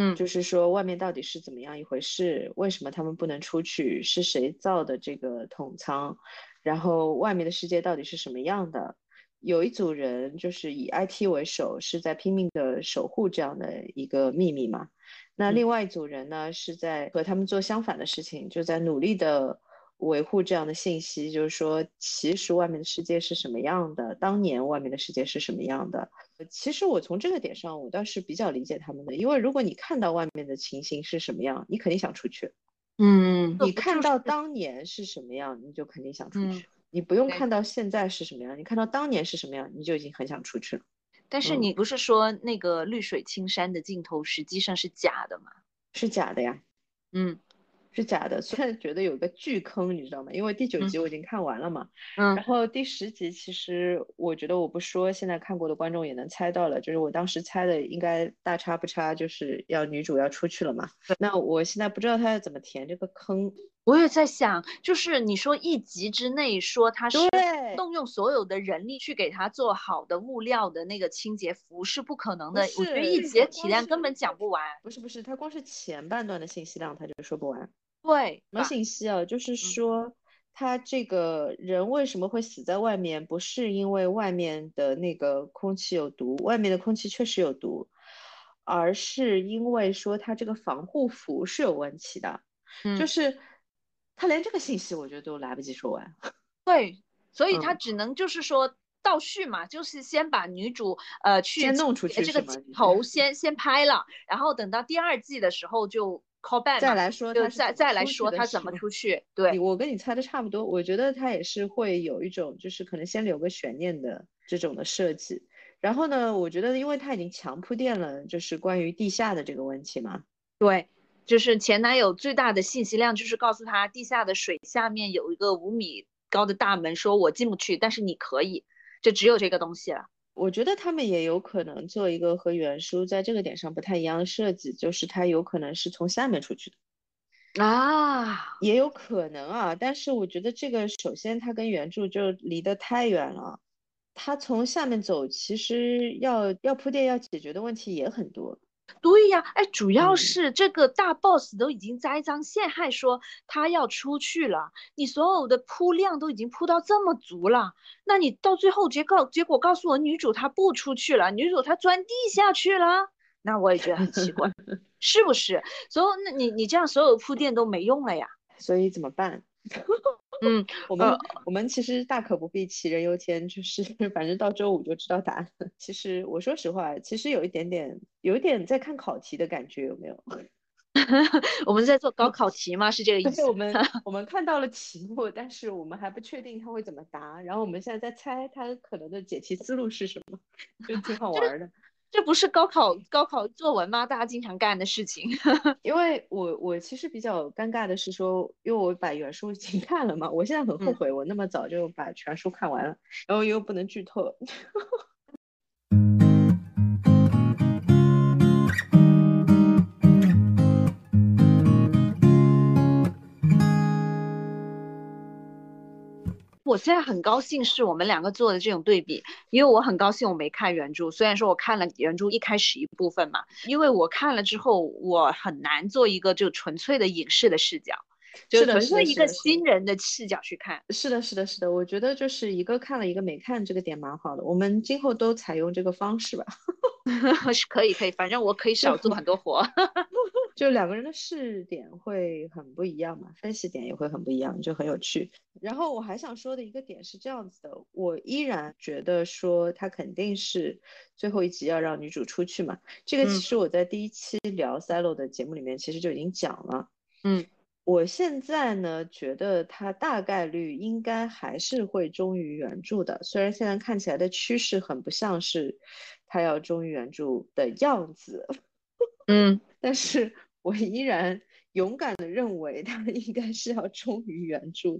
嗯，就是说外面到底是怎么样一回事？为什么他们不能出去？是谁造的这个桶仓？然后外面的世界到底是什么样的？有一组人就是以 IT 为首，是在拼命的守护这样的一个秘密嘛？那另外一组人呢，是在和他们做相反的事情，就在努力的。维护这样的信息，就是说，其实外面的世界是什么样的？当年外面的世界是什么样的？其实我从这个点上，我倒是比较理解他们的，因为如果你看到外面的情形是什么样，你肯定想出去。嗯，你看到当年是什么样，你就肯定想出去。你不用看到现在是什么样，你看到当年是什么样，你就已经很想出去了。但是你不是说那个绿水青山的镜头实际上是假的吗？是假的呀。嗯。是假的，虽然觉得有一个巨坑，你知道吗？因为第九集我已经看完了嘛，嗯，然后第十集其实我觉得我不说，现在看过的观众也能猜到了，就是我当时猜的应该大差不差，就是要女主要出去了嘛。那我现在不知道她要怎么填这个坑，我也在想，就是你说一集之内说他是动用所有的人力去给他做好的物料的那个清洁服务是不可能的，我觉得一集体量根本讲不完。不是不是，他光是前半段的信息量他就说不完。对，什么信息啊？就是说，他这个人为什么会死在外面？不是因为外面的那个空气有毒，外面的空气确实有毒，而是因为说他这个防护服是有问题的。嗯，就是他连这个信息，我觉得都来不及说完。对，所以他只能就是说倒叙嘛，就是先把女主呃去先弄出去这个头先先拍了，然后等到第二季的时候就。Call back，再来说，再再来说他怎么出去？对，我跟你猜的差不多。我觉得他也是会有一种，就是可能先留个悬念的这种的设计。然后呢，我觉得因为他已经强铺垫了，就是关于地下的这个问题嘛。对，就是前男友最大的信息量就是告诉他，地下的水下面有一个五米高的大门，说我进不去，但是你可以，就只有这个东西了。我觉得他们也有可能做一个和原书在这个点上不太一样的设计，就是它有可能是从下面出去的啊，也有可能啊。但是我觉得这个首先它跟原著就离得太远了，它从下面走，其实要要铺垫要解决的问题也很多。对呀，哎，主要是这个大 boss 都已经栽赃陷害，说他要出去了，你所有的铺量都已经铺到这么足了，那你到最后结告结果告诉我女主她不出去了，女主她钻地下去了，那我也觉得很奇怪，是不是？所以那你你这样所有铺垫都没用了呀，所以怎么办？嗯，我们我们其实大可不必杞人忧天，就是 反正到周五就知道答案。其实我说实话，其实有一点点，有一点在看考题的感觉，有没有？我们在做高考题吗？是这个意思？我们我们看到了题目，但是我们还不确定他会怎么答，然后我们现在在猜他可能的解题思路是什么，就挺好玩的。这不是高考高考作文吗？大家经常干的事情。因为我我其实比较尴尬的是说，因为我把原书已经看了嘛，我现在很后悔我那么早就把全书看完了，然后又不能剧透。我现在很高兴是我们两个做的这种对比，因为我很高兴我没看原著，虽然说我看了原著一开始一部分嘛，因为我看了之后我很难做一个就纯粹的影视的视角，就纯粹一个新人的视角去看。是的，是的，是的，我觉得就是一个看了一个没看，这个点蛮好的。我们今后都采用这个方式吧。是可以，可以，反正我可以少做很多活。就两个人的视点会很不一样嘛，分析点也会很不一样，就很有趣。然后我还想说的一个点是这样子的，我依然觉得说他肯定是最后一集要让女主出去嘛。这个其实我在第一期聊 Silo 的节目里面其实就已经讲了。嗯，我现在呢觉得他大概率应该还是会忠于原著的，虽然现在看起来的趋势很不像是他要忠于原著的样子。嗯，但是。我依然勇敢的认为他应该是要忠于原著。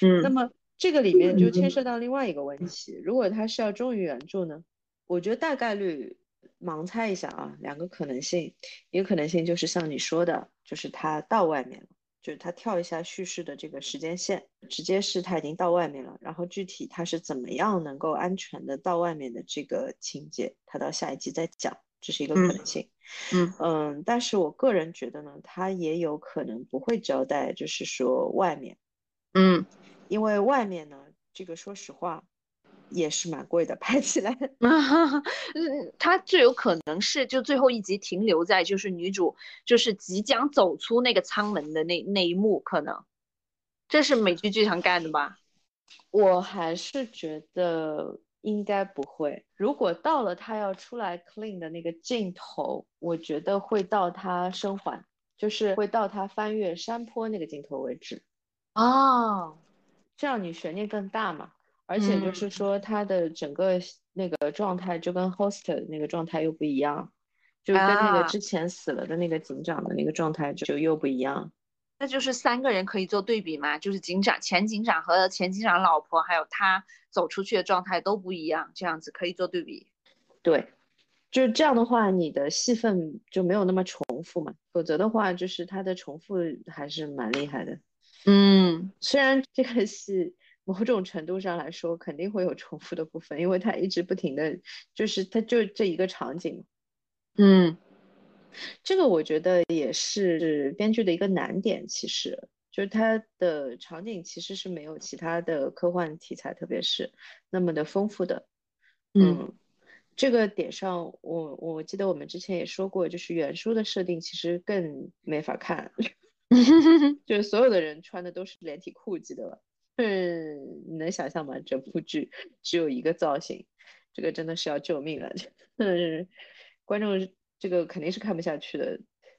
嗯，那么这个里面就牵涉到另外一个问题，如果他是要忠于原著呢？我觉得大概率盲猜一下啊，两个可能性，一个可能性就是像你说的，就是他到外面了，就是他跳一下叙事的这个时间线，直接是他已经到外面了，然后具体他是怎么样能够安全的到外面的这个情节，他到下一集再讲。这是一个可能性，嗯嗯嗯，但是我个人觉得呢，他也有可能不会交代，就是说外面，嗯，因为外面呢，这个说实话也是蛮贵的，拍起来，嗯，他最有可能是就最后一集停留在就是女主就是即将走出那个舱门的那那一幕，可能这是美剧剧场干的吧？我还是觉得。应该不会。如果到了他要出来 clean 的那个镜头，我觉得会到他生还，就是会到他翻越山坡那个镜头为止。哦，这样你悬念更大嘛？而且就是说他的整个那个状态就跟 host 那个状态又不一样，就跟那个之前死了的那个警长的那个状态就又不一样。那就是三个人可以做对比嘛？就是警长、前警长和前警长老婆，还有他走出去的状态都不一样，这样子可以做对比。对，就是这样的话，你的戏份就没有那么重复嘛。否则的话，就是他的重复还是蛮厉害的。嗯，虽然这个戏某种程度上来说肯定会有重复的部分，因为他一直不停的就是他就这一个场景。嗯。这个我觉得也是编剧的一个难点，其实就是它的场景其实是没有其他的科幻题材，特别是那么的丰富的。嗯，这个点上，我我记得我们之前也说过，就是原书的设定其实更没法看，就是所有的人穿的都是连体裤，记得吧？嗯，你能想象吗？整部剧只有一个造型，这个真的是要救命了。嗯，观众。这个肯定是看不下去的。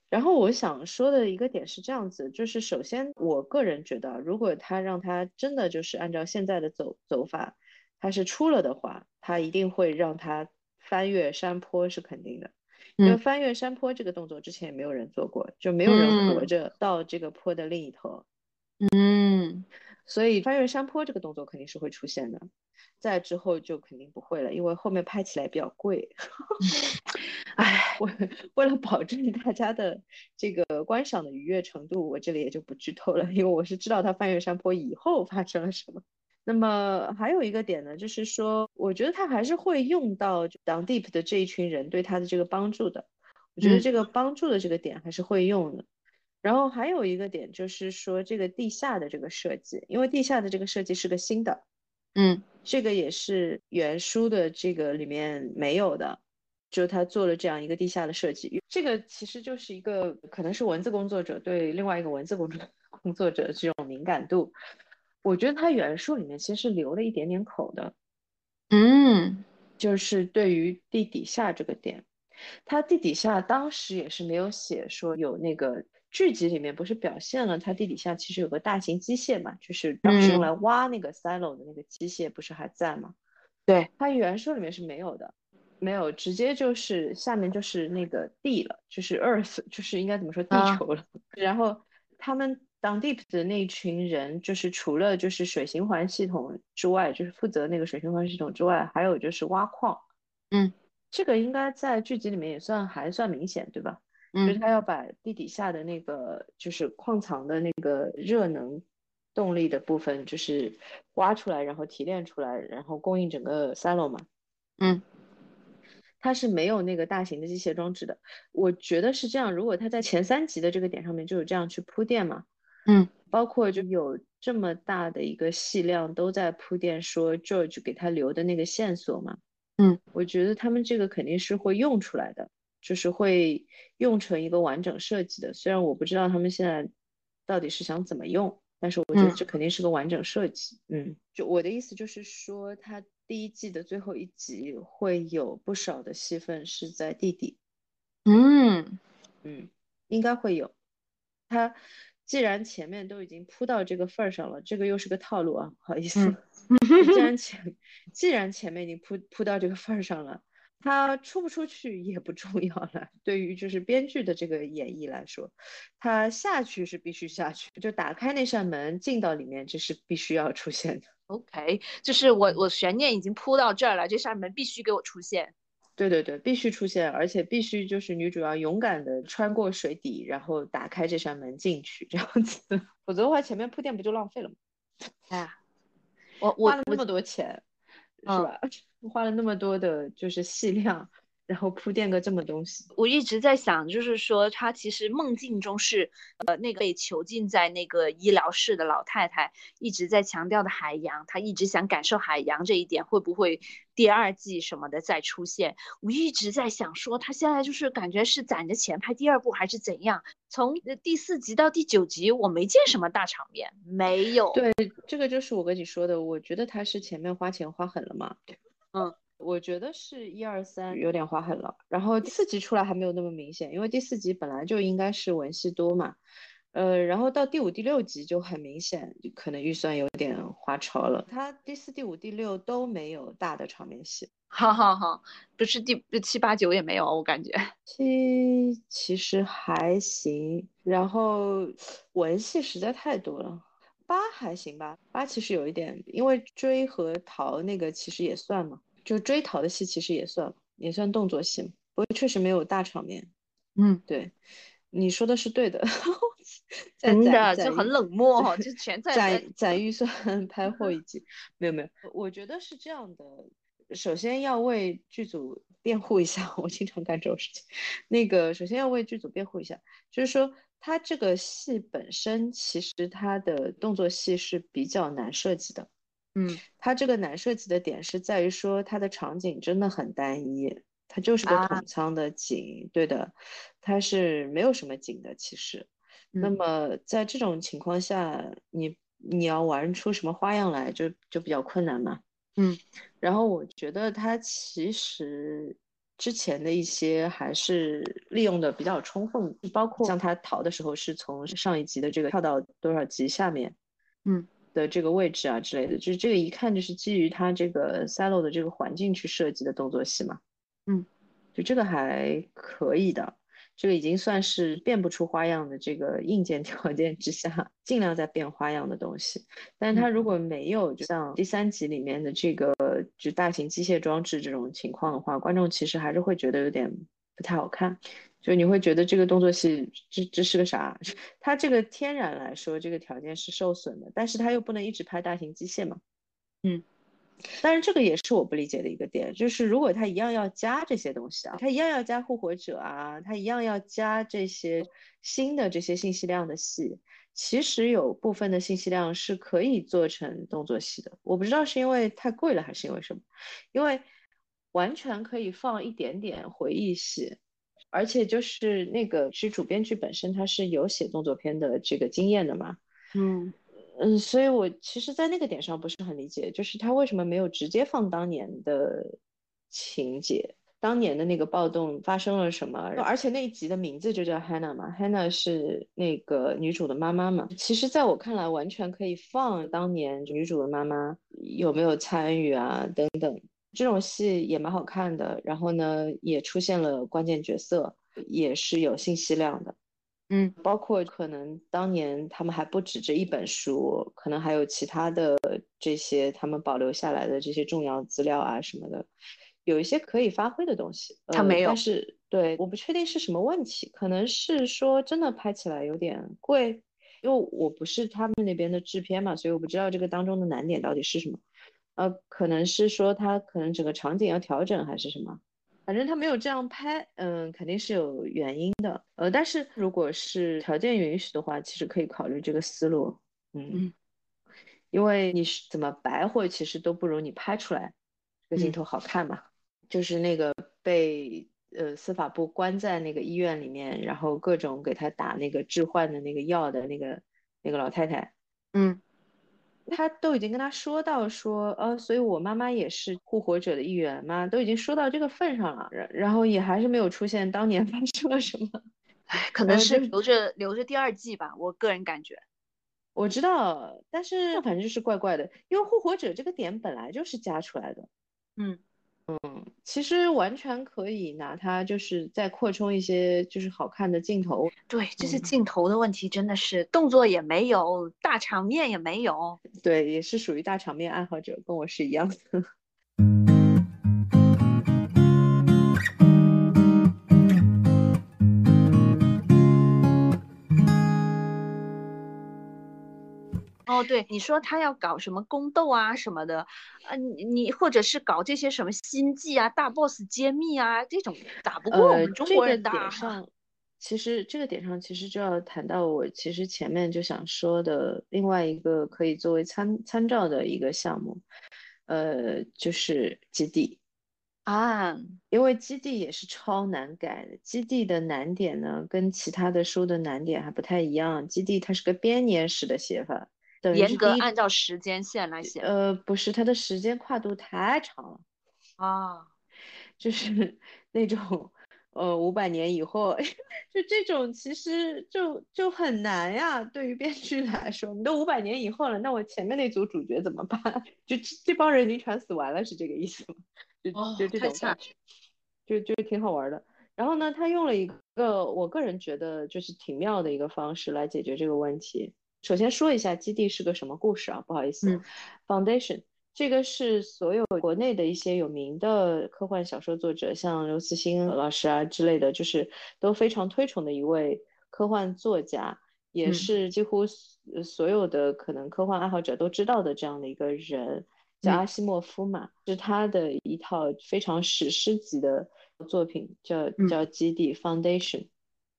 然后我想说的一个点是这样子，就是首先我个人觉得，如果他让他真的就是按照现在的走走法，他是出了的话，他一定会让他翻越山坡是肯定的。因为翻越山坡这个动作之前也没有人做过，就没有人活着到这个坡的另一头。嗯，所以翻越山坡这个动作肯定是会出现的。再之后就肯定不会了，因为后面拍起来比较贵。哎，为为了保证大家的这个观赏的愉悦程度，我这里也就不剧透了，因为我是知道他翻越山坡以后发生了什么。那么还有一个点呢，就是说，我觉得他还是会用到 Down Deep 的这一群人对他的这个帮助的。我觉得这个帮助的这个点还是会用的。然后还有一个点就是说，这个地下的这个设计，因为地下的这个设计是个新的。嗯，这个也是原书的这个里面没有的，就他做了这样一个地下的设计。这个其实就是一个可能是文字工作者对另外一个文字工作 工作者这种敏感度。我觉得他原书里面其实是留了一点点口的，嗯，就是对于地底下这个点，他地底下当时也是没有写说有那个剧集里面不是表现了他地底下其实有个大型机械嘛，就是当时用来挖那个 silo 的那个机械不是还在吗？对，它原书里面是没有的，没有，直接就是下面就是那个地了，就是 earth，就是应该怎么说地球了。然后他们当 deep 的那群人，就是除了就是水循环系统之外，就是负责那个水循环系统之外，还有就是挖矿。嗯。这个应该在剧集里面也算还算明显，对吧？嗯，就是他要把地底下的那个就是矿藏的那个热能动力的部分，就是挖出来，然后提炼出来，然后供应整个 silo 嘛。嗯，它是没有那个大型的机械装置的。我觉得是这样，如果他在前三集的这个点上面就有这样去铺垫嘛。嗯，包括就有这么大的一个戏量都在铺垫说 George 给他留的那个线索嘛。嗯，我觉得他们这个肯定是会用出来的，就是会用成一个完整设计的。虽然我不知道他们现在到底是想怎么用，但是我觉得这肯定是个完整设计。嗯，就我的意思就是说，他第一季的最后一集会有不少的戏份是在地底。嗯嗯，应该会有。他既然前面都已经铺到这个份儿上了，这个又是个套路啊，不好意思。既然 前既然前面已经铺铺到这个份儿上了，他出不出去也不重要了。对于就是编剧的这个演绎来说，他下去是必须下去，就打开那扇门进到里面，这是必须要出现的。OK，就是我我悬念已经铺到这儿了，这扇门必须给我出现。对对对，必须出现，而且必须就是女主要勇敢的穿过水底，然后打开这扇门进去，这样子，否则的话前面铺垫不就浪费了吗？哎呀。我我花了那么多钱，是吧？花了那么多的，就是细量，然后铺垫个这么东西。我一直在想，就是说他其实梦境中是，呃，那个被囚禁在那个医疗室的老太太一直在强调的海洋，她一直想感受海洋这一点，会不会第二季什么的再出现？我一直在想，说他现在就是感觉是攒着钱拍第二部，还是怎样？从第四集到第九集，我没见什么大场面，没有。对，这个就是我跟你说的，我觉得他是前面花钱花狠了嘛。嗯，我觉得是一二三有点划痕了，然后第四集出来还没有那么明显，因为第四集本来就应该是文戏多嘛。呃，然后到第五、第六集就很明显，可能预算有点花超了。他第四、第五、第六都没有大的场面戏。好好好，不是第七八九也没有，我感觉七其实还行，然后文戏实在太多了。八还行吧，八其实有一点，因为追和逃那个其实也算嘛，就追逃的戏其实也算，也算动作戏，不过确实没有大场面。嗯，对，你说的是对的，真的就很冷漠，就全在攒攒预算拍后一集，没有没有，我觉得是这样的。首先要为剧组辩护一下，我经常干这种事情。那个，首先要为剧组辩护一下，就是说，他这个戏本身其实他的动作戏是比较难设计的。嗯，他这个难设计的点是在于说，他的场景真的很单一，它就是个桶仓的景，对的，它是没有什么景的。其实，那么在这种情况下，你你要玩出什么花样来，就就比较困难嘛。嗯，然后我觉得他其实之前的一些还是利用的比较充分，包括像他逃的时候是从上一集的这个跳到多少级下面，嗯的这个位置啊之类的，就是这个一看就是基于他这个 silo 的这个环境去设计的动作戏嘛，嗯，就这个还可以的。这个已经算是变不出花样的这个硬件条件之下，尽量在变花样的东西。但是它如果没有，就像第三集里面的这个就大型机械装置这种情况的话，观众其实还是会觉得有点不太好看。就你会觉得这个动作戏这这是个啥？它这个天然来说这个条件是受损的，但是它又不能一直拍大型机械嘛。嗯。但是这个也是我不理解的一个点，就是如果他一样要加这些东西啊，他一样要加复活者啊，他一样要加这些新的这些信息量的戏，其实有部分的信息量是可以做成动作戏的。我不知道是因为太贵了还是因为什么，因为完全可以放一点点回忆戏，而且就是那个是主编剧本身他是有写动作片的这个经验的嘛，嗯。嗯，所以我其实，在那个点上不是很理解，就是他为什么没有直接放当年的情节？当年的那个暴动发生了什么，而且那一集的名字就叫 Hannah 嘛，Hannah 是那个女主的妈妈嘛。其实，在我看来，完全可以放当年女主的妈妈有没有参与啊，等等。这种戏也蛮好看的，然后呢，也出现了关键角色，也是有信息量的。嗯，包括可能当年他们还不止这一本书，可能还有其他的这些他们保留下来的这些重要资料啊什么的，有一些可以发挥的东西。他没有，但是对，我不确定是什么问题，可能是说真的拍起来有点贵，因为我不是他们那边的制片嘛，所以我不知道这个当中的难点到底是什么。呃，可能是说他可能整个场景要调整还是什么，反正他没有这样拍，嗯，肯定是有原因的。呃，但是如果是条件允许的话，其实可以考虑这个思路，嗯，因为你是怎么白活，其实都不如你拍出来这个镜头好看嘛。就是那个被呃司法部关在那个医院里面，然后各种给他打那个致幻的那个药的那个那个老太太，嗯。他都已经跟他说到说，呃，所以我妈妈也是护火者的一员嘛，都已经说到这个份上了，然然后也还是没有出现当年 发生了什么，唉，可能是留着留着第二季吧，我个人感觉。我知道，但是反正就是怪怪的，因为护火者这个点本来就是加出来的，嗯。嗯，其实完全可以拿它，就是再扩充一些，就是好看的镜头。对，就是镜头的问题，真的是动作也没有，大场面也没有。对，也是属于大场面爱好者，跟我是一样的。哦，对，你说他要搞什么宫斗啊什么的，啊，你你或者是搞这些什么心计啊、大 boss 揭秘啊这种，打不过我们中国人的。点上，其实这个点上其实就要谈到我其实前面就想说的另外一个可以作为参参照的一个项目，呃，就是基地啊，因为基地也是超难改的，基地的难点呢跟其他的书的难点还不太一样，基地它是个编年史的写法。严格按照时间线来写，呃，不是，它的时间跨度太长了啊，就是那种，呃，五百年以后，就这种其实就就很难呀。对于编剧来说，你都五百年以后了，那我前面那组主角怎么办？就这帮人已经全死完了，是这个意思吗？就就这种感觉，就就挺好玩的。然后呢，他用了一个我个人觉得就是挺妙的一个方式来解决这个问题。首先说一下《基地》是个什么故事啊？不好意思，《Foundation》这个是所有国内的一些有名的科幻小说作者，像刘慈欣老师啊之类的，就是都非常推崇的一位科幻作家，也是几乎所有的可能科幻爱好者都知道的这样的一个人，叫阿西莫夫嘛，是他的一套非常史诗级的作品，叫叫《基地》（Foundation）。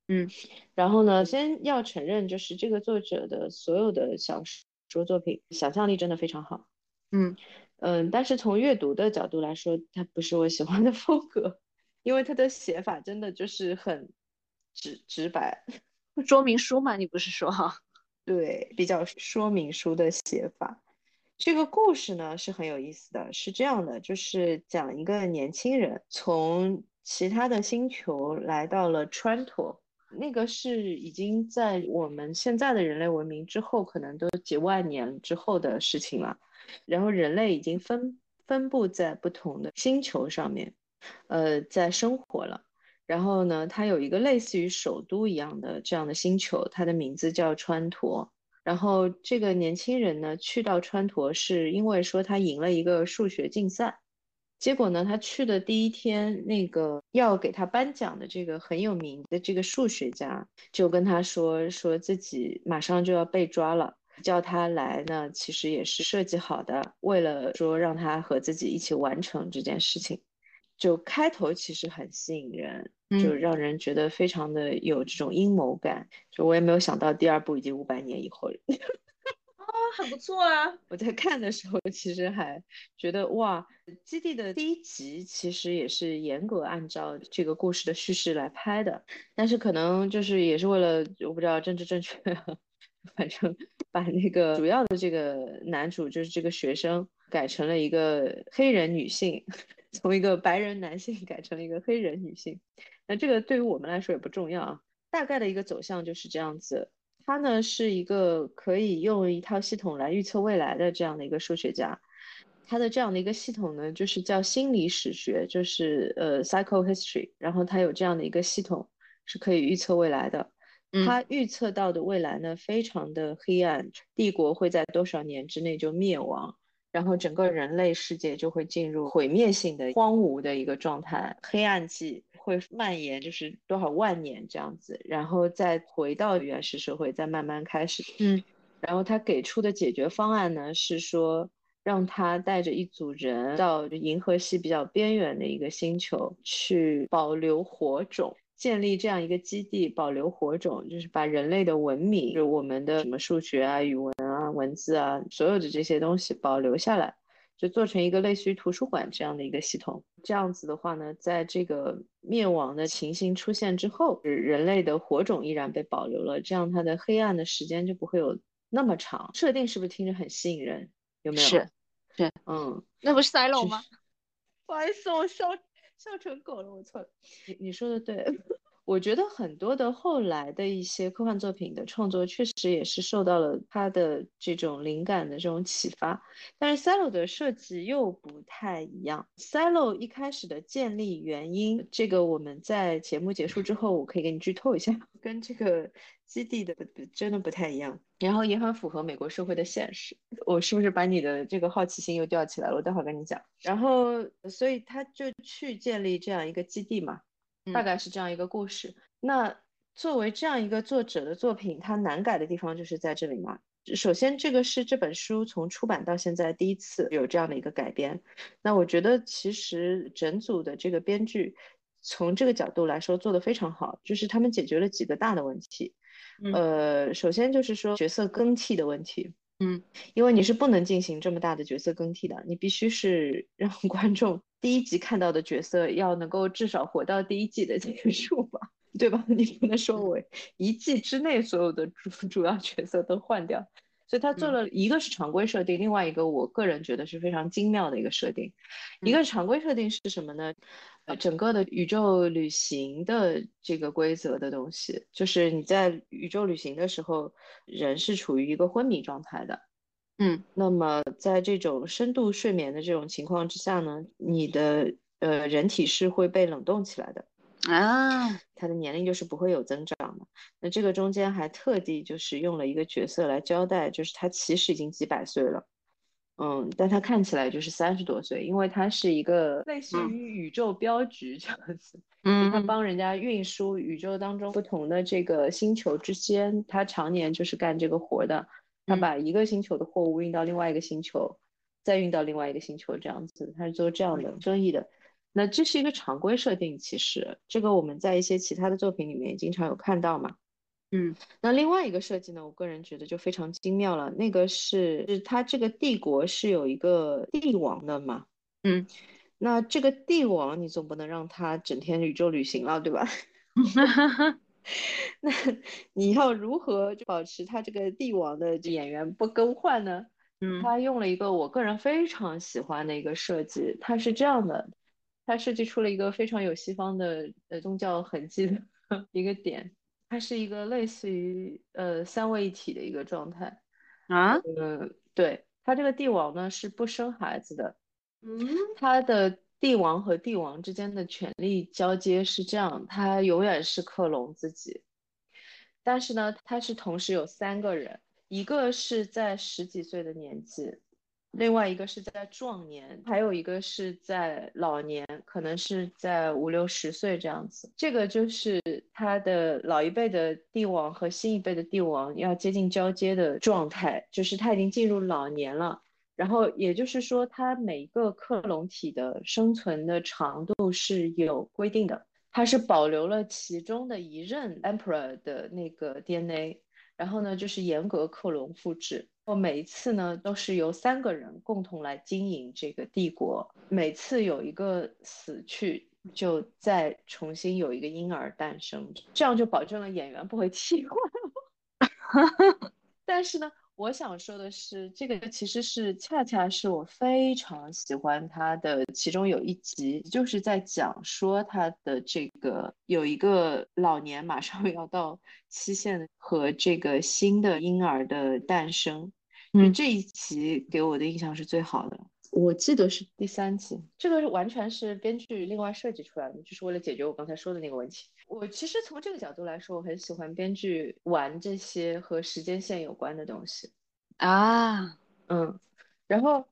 嗯，然后呢，先要承认，就是这个作者的所有的小说作品，想象力真的非常好。嗯嗯，但是从阅读的角度来说，它不是我喜欢的风格，因为他的写法真的就是很直直白，说明书嘛，你不是说哈？对，比较说明书的写法。这个故事呢是很有意思的，是这样的，就是讲一个年轻人从其他的星球来到了川陀。那个是已经在我们现在的人类文明之后，可能都几万年之后的事情了。然后人类已经分分布在不同的星球上面，呃，在生活了。然后呢，它有一个类似于首都一样的这样的星球，它的名字叫川陀。然后这个年轻人呢，去到川陀是因为说他赢了一个数学竞赛。结果呢，他去的第一天，那个要给他颁奖的这个很有名的这个数学家就跟他说，说自己马上就要被抓了，叫他来呢，其实也是设计好的，为了说让他和自己一起完成这件事情。就开头其实很吸引人，就让人觉得非常的有这种阴谋感。就我也没有想到第二部已经五百年以后了。很不错啊！我在看的时候，其实还觉得哇，基地的第一集其实也是严格按照这个故事的叙事来拍的，但是可能就是也是为了我不知道政治正确，反正把那个主要的这个男主就是这个学生改成了一个黑人女性，从一个白人男性改成了一个黑人女性。那这个对于我们来说也不重要啊，大概的一个走向就是这样子。他呢是一个可以用一套系统来预测未来的这样的一个数学家。他的这样的一个系统呢，就是叫心理史学，就是呃 psychohistory。然后他有这样的一个系统是可以预测未来的。他预测到的未来呢，非常的黑暗，帝国会在多少年之内就灭亡，然后整个人类世界就会进入毁灭性的荒芜的一个状态，黑暗期会蔓延，就是多少万年这样子，然后再回到原始社会，再慢慢开始。嗯，然后他给出的解决方案呢，是说让他带着一组人到银河系比较边缘的一个星球去保留火种。建立这样一个基地，保留火种，就是把人类的文明，就是我们的什么数学啊、语文啊、文字啊，所有的这些东西保留下来，就做成一个类似于图书馆这样的一个系统。这样子的话呢，在这个灭亡的情形出现之后，人类的火种依然被保留了，这样它的黑暗的时间就不会有那么长。设定是不是听着很吸引人？有没有？是，是，嗯，那不是 Silo 吗？不好意思，我笑。笑成狗了，我错了。你你说的对，我觉得很多的后来的一些科幻作品的创作，确实也是受到了他的这种灵感的这种启发。但是 Silo 的设计又不太一样。Silo 一开始的建立原因，这个我们在节目结束之后，我可以给你剧透一下，跟这个基地的真的不太一样。然后也很符合美国社会的现实。我是不是把你的这个好奇心又吊起来了？我待会儿跟你讲。然后，所以他就去建立这样一个基地嘛，大概是这样一个故事。那作为这样一个作者的作品，它难改的地方就是在这里嘛。首先，这个是这本书从出版到现在第一次有这样的一个改编。那我觉得其实整组的这个编剧从这个角度来说做得非常好，就是他们解决了几个大的问题。呃，首先就是说角色更替的问题，嗯，因为你是不能进行这么大的角色更替的，你必须是让 观众第一集看到的角色要能够至少活到第一季的结束吧，对吧？你不能说我一季之内所有的主 主要角色都换掉，所以他做了一个是常规设定，另外一个我个人觉得是非常精妙的一个设定，一个常规设定是什么呢？呃，整个的宇宙旅行的这个规则的东西，就是你在宇宙旅行的时候，人是处于一个昏迷状态的。嗯，那么在这种深度睡眠的这种情况之下呢，你的呃人体是会被冷冻起来的啊，他的年龄就是不会有增长的。那这个中间还特地就是用了一个角色来交代，就是他其实已经几百岁了。嗯，但他看起来就是三十多岁，因为他是一个类似于宇宙镖局这样子，嗯，他帮人家运输宇宙当中不同的这个星球之间，他常年就是干这个活的。他把一个星球的货物运到另外一个星球，再运到另外一个星球这样子，他是做这样的生意的。那这是一个常规设定，其实这个我们在一些其他的作品里面也经常有看到嘛。嗯，那另外一个设计呢，我个人觉得就非常精妙了。那个是，是它这个帝国是有一个帝王的嘛？嗯，那这个帝王你总不能让他整天宇宙旅行了，对吧？那你要如何保持他这个帝王的演员不更换呢？嗯，他用了一个我个人非常喜欢的一个设计，他是这样的，他设计出了一个非常有西方的呃宗教痕迹的 一个点。它是一个类似于呃三位一体的一个状态。啊，呃，对，它这个帝王呢是不生孩子的，嗯，它的帝王和帝王之间的权力交接是这样，他永远是克隆自己，但是呢，他是同时有三个人，一个是在十几岁的年纪。另外一个是在壮年，还有一个是在老年，可能是在五六十岁这样子。这个就是他的老一辈的帝王和新一辈的帝王要接近交接的状态，就是他已经进入老年了。然后也就是说，他每个克隆体的生存的长度是有规定的，它是保留了其中的一任 emperor 的那个 DNA，然后呢，就是严格克隆复制。我每一次呢，都是由三个人共同来经营这个帝国。每次有一个死去，就再重新有一个婴儿诞生，这样就保证了演员不会 替换。但是呢，我想说的是，这个其实是恰恰是我非常喜欢他的，其中有一集就是在讲说他的这个有一个老年马上要到期限和这个新的婴儿的诞生，嗯，这一集给我的印象是最好的。我记得是第三集，这个完全是编剧另外设计出来的，就是为了解决我刚才说的那个问题。我其实从这个角度来说，我很喜欢编剧玩这些和时间线有关的东西啊，嗯，然后，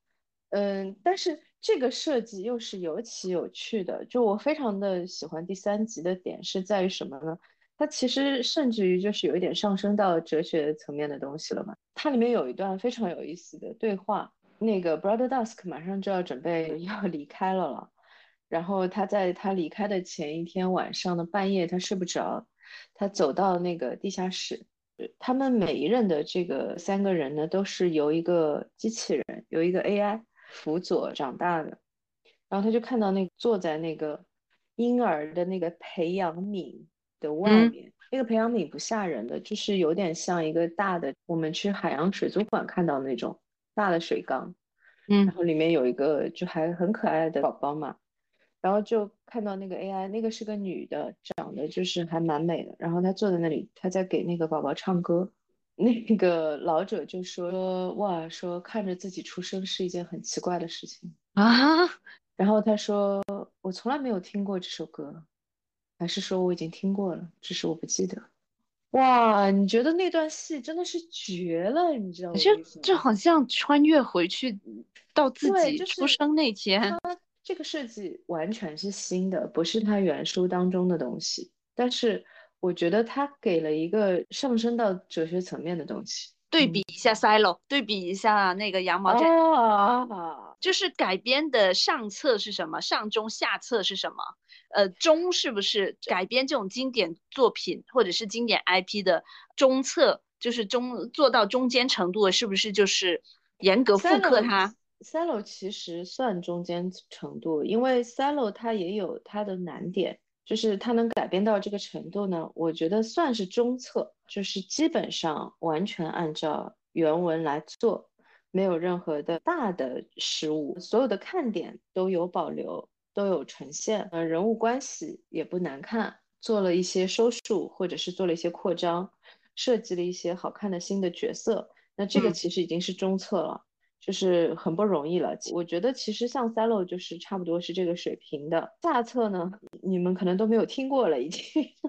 嗯，但是这个设计又是尤其有趣的，就我非常的喜欢第三集的点是在于什么呢？它其实甚至于就是有一点上升到哲学层面的东西了嘛。它里面有一段非常有意思的对话，那个 Brother Dusk 马上就要准备 要离开了了。然后他在他离开的前一天晚上的半夜，他睡不着，他走到那个地下室。他们每一任的这个三个人呢，都是由一个机器人，由一个 AI 辅佐长大的。然后他就看到那坐在那个婴儿的那个培养皿的外面，那个培养皿不吓人的，就是有点像一个大的，我们去海洋水族馆看到那种大的水缸，嗯，然后里面有一个就还很可爱的宝宝嘛。然后就看到那个 AI，那个是个女的，长得就是还蛮美的。然后她坐在那里，她在给那个宝宝唱歌。那个老者就说：“哇，说看着自己出生是一件很奇怪的事情啊。”然后他说：“我从来没有听过这首歌，还是说我已经听过了，只是我不记得。”哇，你觉得那段戏真的是绝了，你知道吗？就就好像穿越回去到自己出生那天。这个设计完全是新的，不是它原书当中的东西。但是我觉得它给了一个上升到哲学层面的东西。对比一下《Silo》，对比一下那个《羊毛毡》，就是改编的上册是什么？上中下册是什么？呃，中是不是改编这种经典作品或者是经典 IP 的中册？就是中做到中间程度的，是不是就是严格复刻它？Silo 其实算中间程度，因为 Silo 它也有它的难点，就是它能改编到这个程度呢，我觉得算是中策，就是基本上完全按照原文来做，没有任何的大的失误，所有的看点都有保留，都有呈现，呃，人物关系也不难看，做了一些收束或者是做了一些扩张，设计了一些好看的新的角色，那这个其实已经是中策了。就是很不容易了，我觉得其实像 Silo 就是差不多是这个水平的。下册呢，你们可能都没有听过了，已经。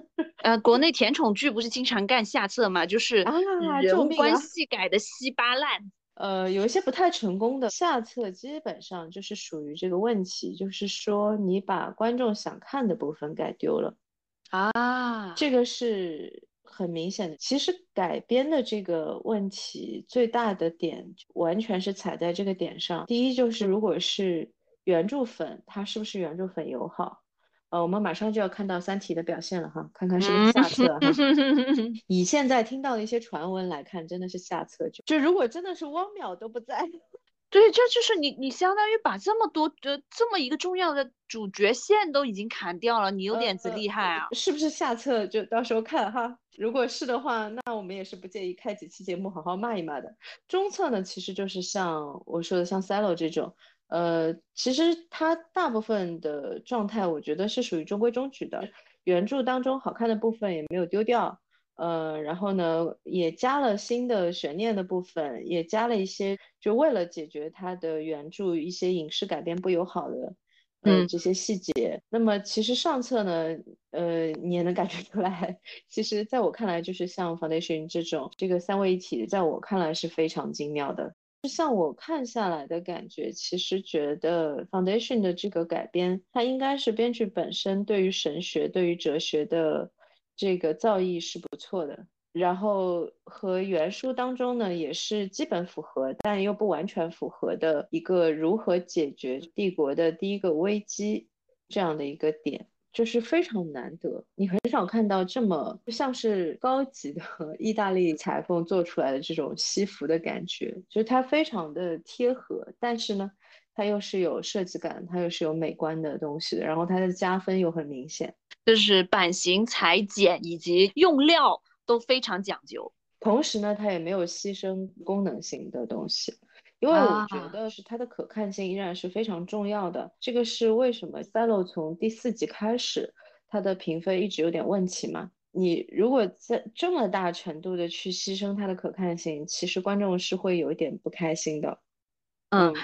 呃，国内甜宠剧不是经常干下册嘛，就是啊，人物关系改的稀巴烂。呃，有一些不太成功的下册，基本上就是属于这个问题，就是说你把观众想看的部分改丢了啊，这个是。很明显的，其实改编的这个问题最大的点，完全是踩在这个点上。第一就是，如果是原著粉，他是不是原著粉友好？呃，我们马上就要看到《三体》的表现了哈，看看是不是下册哈。以现在听到的一些传闻来看，真的是下册。就就如果真的是汪淼都不在。对，这就是你，你相当于把这么多的这么一个重要的主角线都已经砍掉了，你有点子厉害啊！是不是下册就到时候看哈？如果是的话，那我们也是不介意开几期节目好好骂一骂的。中策呢，其实就是像我说的，像 Silo 这种，呃，其实它大部分的状态，我觉得是属于中规中矩的，原著当中好看的部分也没有丢掉。呃，然后呢，也加了新的悬念的部分，也加了一些，就为了解决它的原著一些影视改编不友好的，嗯，这些细节。那么其实上册呢，呃，你也能感觉出来，其实在我看来，就是像 Foundation 这种这个三位一体，在我看来是非常精妙的。就像我看下来的感觉，其实觉得 Foundation 的这个改编，它应该是编剧本身对于神学、对于哲学的。这个造诣是不错的，然后和原书当中呢也是基本符合，但又不完全符合的一个如何解决帝国的第一个危机这样的一个点，就是非常难得，你很少看到这么像是高级的 意大利裁缝做出来的这种西服的感觉，就是它非常的贴合，但是呢，它又是有设计感，它又是有美观的东西的，然后它的加分又很明显。就是版型、裁剪以及用料都非常讲究。同时呢，它也没有牺牲功能性的东西，因为我觉得是它的可看性依然是非常重要的。这个是为什么《Silo》从第四集开始，它的评分一直有点问题嘛？你如果在这么大程度的去牺牲它的可看性，其实观众是会有一点不开心的。嗯。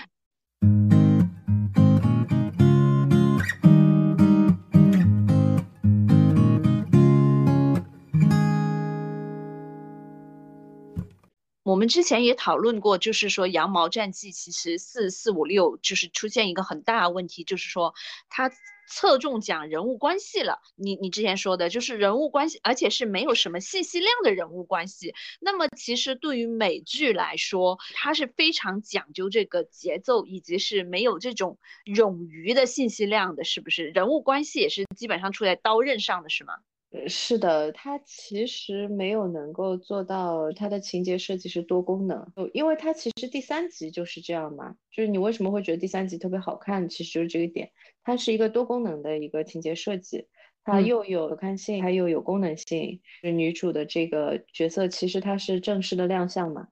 我们之前也讨论过，就是说《羊毛战记》其实四四五六就是出现一个很大的问题，就是说它侧重讲人物关系了。你你之前说的就是人物关系，而且是没有什么信息量的人物关系。那么其实对于美剧来说，它是非常讲究这个节奏，以及是没有这种冗余的信息量的，是不是？人物关系也是基本上出在刀刃上的，是吗？呃，是的，它其实没有能够做到它的情节设计是多功能，因为它其实第三集就是这样嘛，就是你为什么会觉得第三集特别好看，其实就是这个点，它是一个多功能的一个情节设计，它又有可看性，它又有功能性。就女主的这个角色其实它是正式的亮相嘛，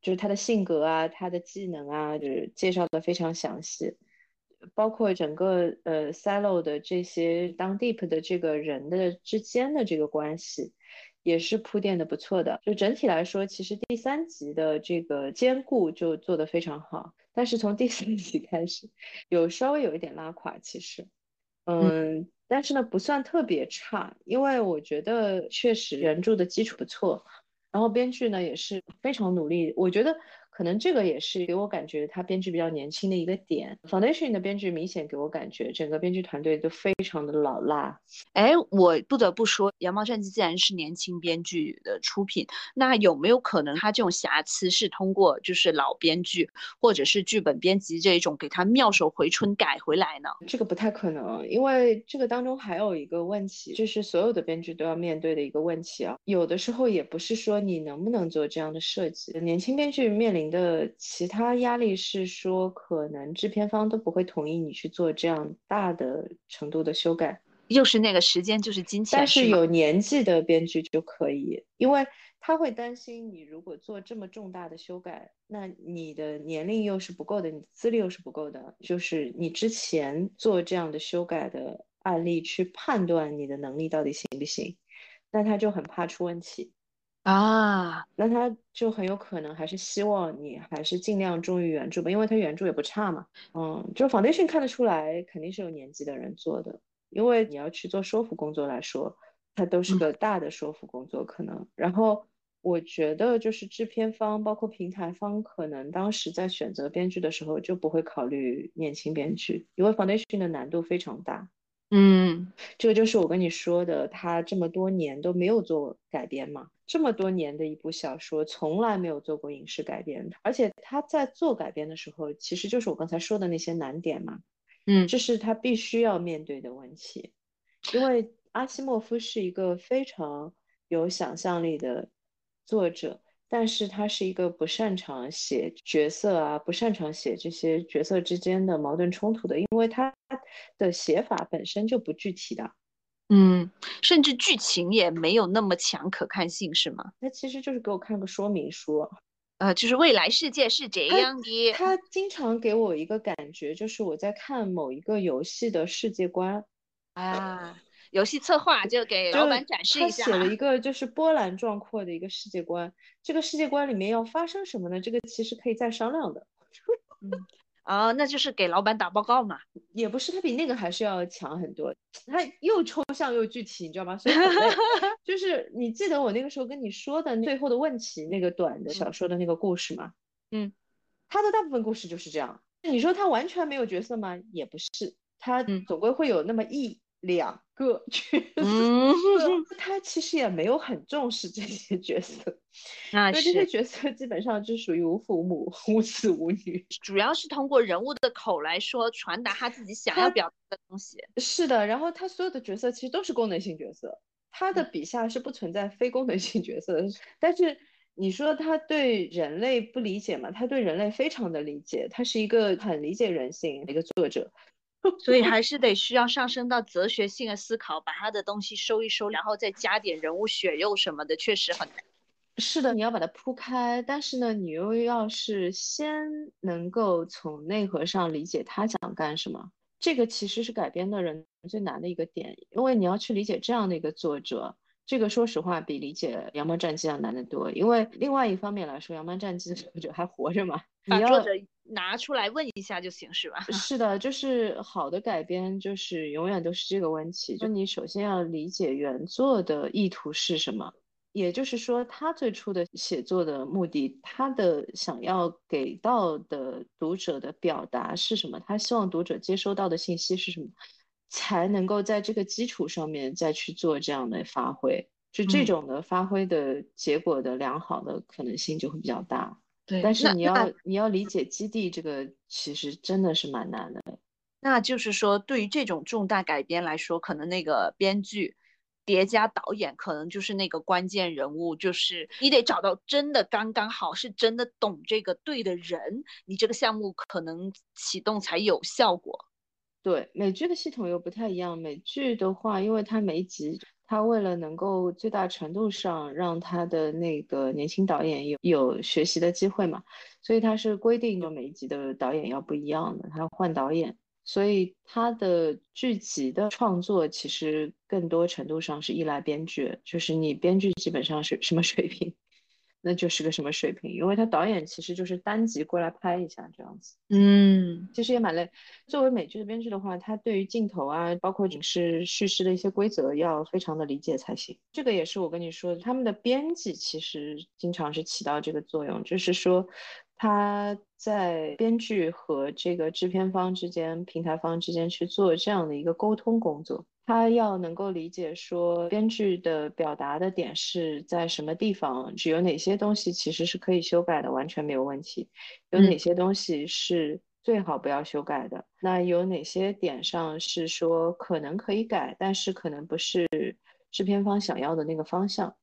就是她的性格啊，她的技能啊，就是介绍的非常详细。包括整个呃 Silo 的这些当 Deep 的这个人的之间的这个关系，也是铺垫的不错的。就整体来说，其实第三集的这个兼顾就做得非常好。但是从第四集开始，有稍微有一点拉垮。其实，嗯，但是呢不算特别差，因为我觉得确实原著的基础不错，然后编剧呢也是非常努力。我觉得。可能这个也是给我感觉他编剧比较年轻的一个点。Foundation 的编剧明显给我感觉整个编剧团队都非常的老辣。哎，我不得不说，《羊毛战记》既然是年轻编剧的出品，那有没有可能他这种瑕疵是通过就是老编剧或者是剧本编辑这一种给他妙手回春改回来呢？这个不太可能，因为这个当中还有一个问题，就是所有的编剧都要面对的一个问题啊。有的时候也不是说你能不能做这样的设计，年轻编剧面临。的其他压力是说，可能制片方都不会同意你去做这样大的程度的修改，又是那个时间就是金钱。但是有年纪的编剧就可以，因为他会担心你如果做这么重大的修改，那你的年龄又是不够的，你资历又是不够的，就是你之前做这样的修改的案例去判断你的能力到底行不行，那他就很怕出问题。啊，那他就很有可能还是希望你还是尽量忠于原著吧，因为他原著也不差嘛。嗯，就 foundation 看得出来，肯定是有年纪的人做的，因为你要去做说服工作来说，它都是个大的说服工作可能。然后我觉得就是制片方包括平台方，可能当时在选择编剧的时候就不会考虑年轻编剧，因为 foundation 的难度非常大。嗯，这个就是我跟你说的，他这么多年都没有做改编嘛，这么多年的一部小说从来没有做过影视改编，而且他在做改编的时候，其实就是我刚才说的那些难点嘛，嗯，这是他必须要面对的问题，因为阿西莫夫是一个非常有想象力的作者。但是他是一个不擅长写角色啊，不擅长写这些角色之间的矛盾冲突的，因为他的写法本身就不具体的，嗯，甚至剧情也没有那么强可看性，是吗？那其实就是给我看个说明书，呃，就是未来世界是这样的。他经常给我一个感觉，就是我在看某一个游戏的世界观啊。游戏策划就给老板展示一下。他写了一个就是波澜壮阔的一个世界观，这个世界观里面要发生什么呢？这个其实可以再商量的。嗯，啊，那就是给老板打报告嘛。也不是，他比那个还是要强很多。他又抽象又具体，你知道吗？所以 就是你记得我那个时候跟你说的最后的问题那个短的小说的那个故事吗？嗯，他的大部分故事就是这样。你说他完全没有角色吗？也不是，他总归会有那么一。两个角色，他其实也没有很重视这些角色，那这些角色基本上就属于无父母、无子无女，主要是通过人物的口来说，传达他自己想要表达的东西。是的，然后他所有的角色其实都是功能性角色，他的笔下是不存在非功能性角色的。但是你说他对人类不理解吗？他对人类非常的理解，他是一个很理解人性的一个作者。所以还是得需要上升到哲学性的思考，把他的东西收一收，然后再加点人物血肉什么的，确实很难。是的，你要把它铺开，但是呢，你又要是先能够从内核上理解他想干什么，这个其实是改编的人最难的一个点，因为你要去理解这样的一个作者，这个说实话比理解《羊毛战记》要难得多。因为另外一方面来说，《羊毛战记》的作者还活着嘛，你要作者拿出来问一下就行，是吧？是的，就是好的改编，就是永远都是这个问题，就你首先要理解原作的意图是什么。也就是说，他最初的写作的目的，他的想要给到的读者的表达是什么？他希望读者接收到的信息是什么？才能够在这个基础上面再去做这样的发挥，就这种的发挥的结果的良好的可能性就会比较大。对，但是你要你要理解基地这个，其实真的是蛮难的。那就是说，对于这种重大改编来说，可能那个编剧。叠加导演可能就是那个关键人物，就是你得找到真的刚刚好，是真的懂这个对的人，你这个项目可能启动才有效果。对，美剧的系统又不太一样。美剧的话，因为它每集，他为了能够最大程度上让他的那个年轻导演有有学习的机会嘛，所以他是规定就每一集的导演要不一样的，他要换导演。所以他的剧集的创作其实更多程度上是依赖编剧，就是你编剧基本上是什么水平，那就是个什么水平，因为他导演其实就是单集过来拍一下这样子，嗯，其实也蛮累。作为美剧的编剧的话，他对于镜头啊，包括影视叙事的一些规则要非常的理解才行。这个也是我跟你说，他们的编辑其实经常是起到这个作用，就是说。他在编剧和这个制片方之间、平台方之间去做这样的一个沟通工作，他要能够理解说编剧的表达的点是在什么地方，只有哪些东西其实是可以修改的，完全没有问题；有哪些东西是最好不要修改的。那有哪些点上是说可能可以改，但是可能不是制片方想要的那个方向。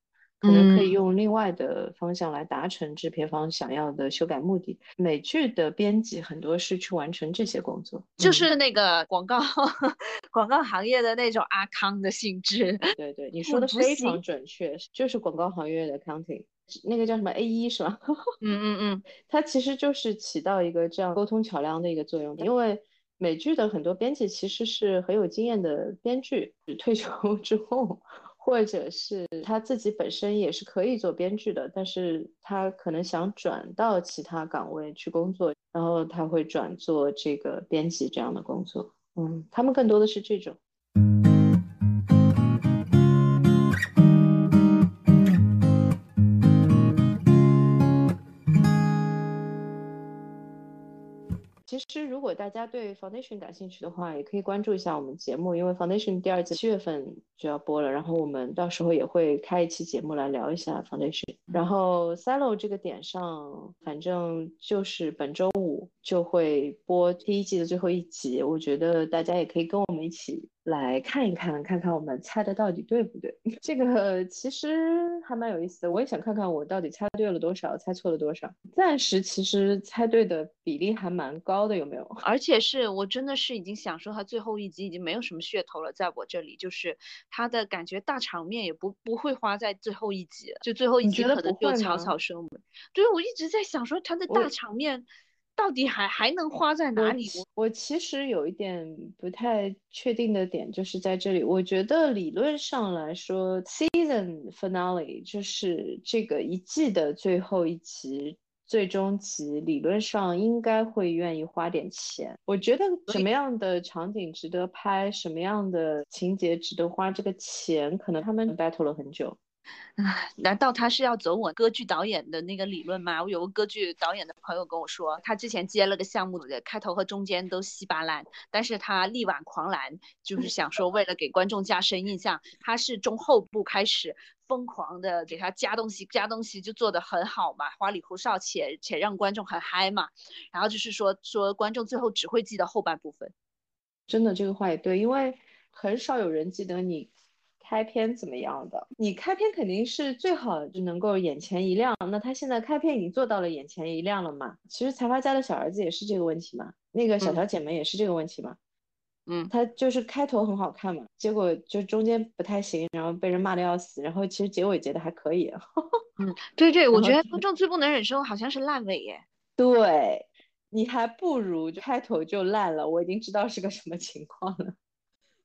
可能可以用另外的方向来达成制片方想要的修改目的。美剧的编辑很多是去完成这些工作，就是那个广告 广告行业的那种阿康的性质。对对，你说的非常准确，就是广告行业的 accounting，那个叫什么 A 一是吧？嗯嗯嗯，它其实就是起到一个这样沟通桥梁的一个作用。因为美剧的很多编辑其实是很有经验的编剧，退休之后。或者是他自己本身也是可以做编剧的，但是他可能想转到其他岗位去工作，然后他会转做这个编辑这样的工作。嗯，他们更多的是这种。其实，如果大家对 Foundation 感兴趣的话，也可以关注一下我们节目，因为 Foundation 第二季七月份就要播了，然后我们到时候也会开一期节目来聊一下 Foundation。然后 Silo 这个点上，反正就是本周五就会播第一季的最后一集，我觉得大家也可以跟我们一起。来看一看，看看我们猜的到底对不对？这个其实还蛮有意思的，我也想看看我到底猜对了多少，猜错了多少。暂时其实猜对的比例还蛮高的，有没有？而且是我真的是已经想说，他最后一集已经没有什么噱头了，在我这里就是他的感觉大场面也不不会花在最后一集，就最后一集可能就草草收尾。对，我一直在想说他的大场面。到底还还能花在哪里？我其实有一点不太确定的点，就是在这里。我觉得理论上来说，season finale 就是这个一季的最后一集、最终集，理论上应该会愿意花点钱。我觉得什么样的场景值得拍，什么样的情节值得花这个钱，可能他们 battle 了很久。啊，难道他是要走我歌剧导演的那个理论吗？我有个歌剧导演的朋友跟我说，他之前接了个项目的开头和中间都稀巴烂，但是他力挽狂澜，就是想说为了给观众加深印象，他是中后部开始疯狂的给他加东西，加东西就做得很好嘛，花里胡哨且且让观众很嗨嘛。然后就是说说观众最后只会记得后半部分，真的这个话也对，因为很少有人记得你。开篇怎么样的？你开篇肯定是最好就能够眼前一亮。那他现在开篇已经做到了眼前一亮了嘛？其实财阀家的小儿子也是这个问题嘛，那个小小姐们也是这个问题嘛。嗯，他就是开头很好看嘛，结果就中间不太行，然后被人骂的要死，然后其实结尾结的还可以。嗯，对对，我觉得观众最不能忍受好像是烂尾耶。对你还不如就开头就烂了，我已经知道是个什么情况了。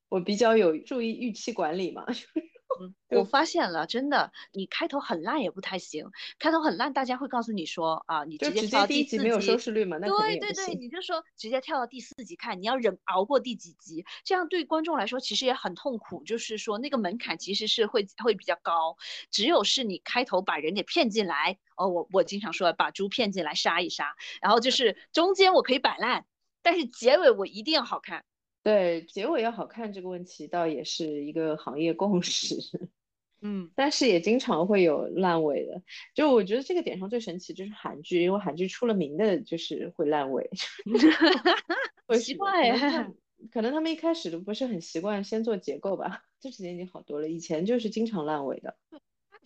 我比较有注意预期管理嘛，嗯，我发现了，真的，你开头很烂也不太行。开头很烂，大家会告诉你说啊，你就直直接跳到第一集没有收视率嘛，那肯定对对对。你就说直接跳到第四集看，你要忍熬过第几集，这样对观众来说其实也很痛苦。就是说那个门槛其实是会会比较高，只有是你开头把人给骗进来，哦，我我经常说把猪骗进来杀一杀，然后就是中间我可以摆烂，但是结尾我一定要好看。对，结尾要好看这个问题倒也是一个行业共识，嗯但是也经常会有烂尾的。就我觉得这个点上最神奇就是韩剧，因为韩剧出了名的就是会烂尾，为奇怪呀可能他们一开始都不是很习惯先做结构吧，这几年已经好多了，以前就是经常烂尾的。